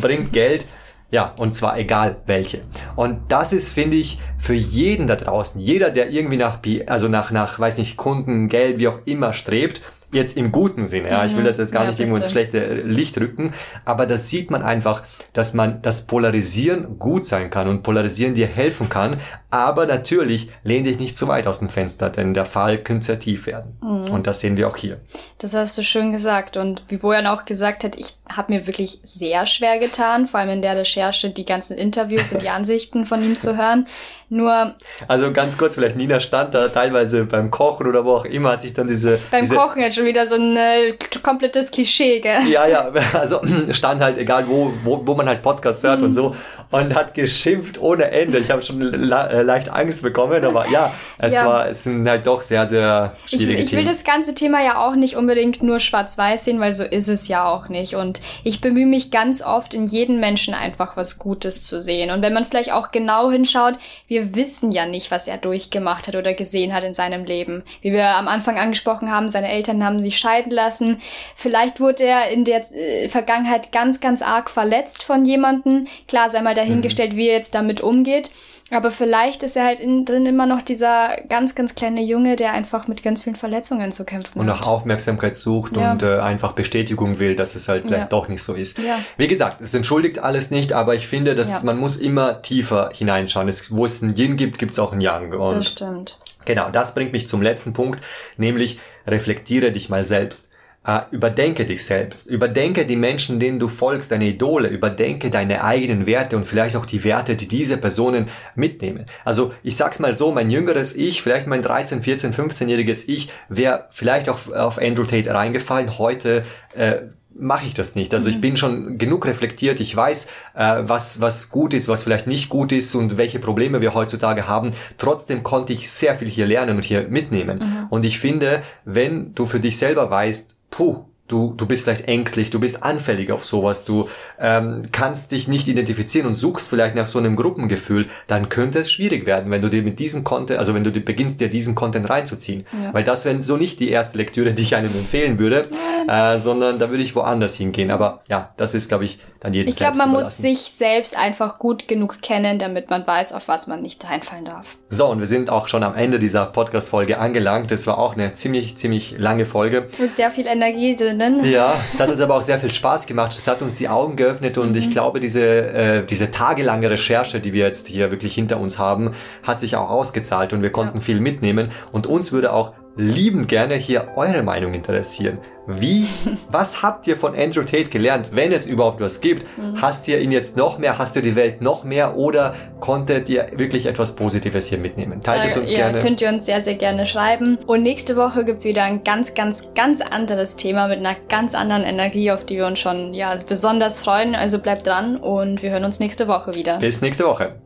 bringt Geld. Ja, und zwar egal welche. Und das ist, finde ich, für jeden da draußen, jeder, der irgendwie nach, also nach, nach, weiß nicht, Kunden, Geld, wie auch immer strebt, jetzt im guten Sinne, ja, ich will mhm. das jetzt gar ja, nicht irgendwo ins schlechte Licht rücken, aber das sieht man einfach, dass man das Polarisieren gut sein kann und Polarisieren dir helfen kann, aber natürlich lehn dich nicht zu weit aus dem Fenster, denn der Fall könnte sehr tief werden. Mhm. Und das sehen wir auch hier. Das hast du schön gesagt und wie Bojan auch gesagt hat, ich habe mir wirklich sehr schwer getan, vor allem in der Recherche die ganzen Interviews und die Ansichten von ihm zu hören. Nur. Also ganz kurz, vielleicht Nina stand da teilweise beim Kochen oder wo auch immer, hat sich dann diese. Beim diese, Kochen jetzt schon wieder so ein äh, komplettes Klischee, gell? Ja, ja, also stand halt, egal wo, wo, wo man halt Podcasts hört mhm. und so, und hat geschimpft ohne Ende. Ich habe schon le leicht Angst bekommen, aber ja, es ja. war, es sind halt doch sehr, sehr schwierige ich, ich will das ganze Thema ja auch nicht unbedingt nur schwarz-weiß sehen, weil so ist es ja auch nicht. Und ich bemühe mich ganz oft in jedem Menschen einfach was Gutes zu sehen. Und wenn man vielleicht auch genau hinschaut, wir wir wissen ja nicht, was er durchgemacht hat oder gesehen hat in seinem Leben. Wie wir am Anfang angesprochen haben, seine Eltern haben sich scheiden lassen. Vielleicht wurde er in der äh, Vergangenheit ganz, ganz arg verletzt von jemandem. Klar, sei mal dahingestellt, mhm. wie er jetzt damit umgeht. Aber vielleicht ist er halt innen drin immer noch dieser ganz, ganz kleine Junge, der einfach mit ganz vielen Verletzungen zu kämpfen und hat. Und nach Aufmerksamkeit sucht ja. und äh, einfach Bestätigung will, dass es halt vielleicht ja. doch nicht so ist. Ja. Wie gesagt, es entschuldigt alles nicht, aber ich finde, dass man muss immer tiefer hineinschauen. Es, wo es ein Yin gibt, gibt es auch ein Yang. Und das stimmt. Genau, das bringt mich zum letzten Punkt, nämlich reflektiere dich mal selbst. Uh, überdenke dich selbst, überdenke die Menschen, denen du folgst, deine Idole, überdenke deine eigenen Werte und vielleicht auch die Werte, die diese Personen mitnehmen. Also ich sag's mal so, mein jüngeres Ich, vielleicht mein 13, 14, 15-jähriges Ich, wäre vielleicht auch auf Andrew Tate reingefallen. Heute äh, mache ich das nicht. Also ich mhm. bin schon genug reflektiert, ich weiß, äh, was, was gut ist, was vielleicht nicht gut ist und welche Probleme wir heutzutage haben. Trotzdem konnte ich sehr viel hier lernen und hier mitnehmen. Mhm. Und ich finde, wenn du für dich selber weißt, puh, du, du bist vielleicht ängstlich, du bist anfällig auf sowas, du ähm, kannst dich nicht identifizieren und suchst vielleicht nach so einem Gruppengefühl, dann könnte es schwierig werden, wenn du dir mit diesem Content, also wenn du beginnst, dir diesen Content reinzuziehen. Ja. Weil das wäre so nicht die erste Lektüre, die ich einem empfehlen würde, äh, sondern da würde ich woanders hingehen. Aber ja, das ist, glaube ich, dann jedem Ich glaube, man muss sich selbst einfach gut genug kennen, damit man weiß, auf was man nicht reinfallen darf. So, und wir sind auch schon am Ende dieser Podcast-Folge angelangt. Das war auch eine ziemlich, ziemlich lange Folge. Mit sehr viel Energie drinnen. Ja, es hat uns aber auch sehr viel Spaß gemacht. Es hat uns die Augen geöffnet und mhm. ich glaube, diese, äh, diese tagelange Recherche, die wir jetzt hier wirklich hinter uns haben, hat sich auch ausgezahlt und wir konnten ja. viel mitnehmen. Und uns würde auch liebend gerne hier eure Meinung interessieren. Wie, was habt ihr von Andrew Tate gelernt, wenn es überhaupt was gibt? Mhm. Hast ihr ihn jetzt noch mehr, hast ihr die Welt noch mehr oder konntet ihr wirklich etwas Positives hier mitnehmen? Teilt es uns ja, gerne. könnt ihr uns sehr, sehr gerne schreiben. Und nächste Woche gibt's wieder ein ganz, ganz, ganz anderes Thema mit einer ganz anderen Energie, auf die wir uns schon ja, besonders freuen. Also bleibt dran und wir hören uns nächste Woche wieder. Bis nächste Woche.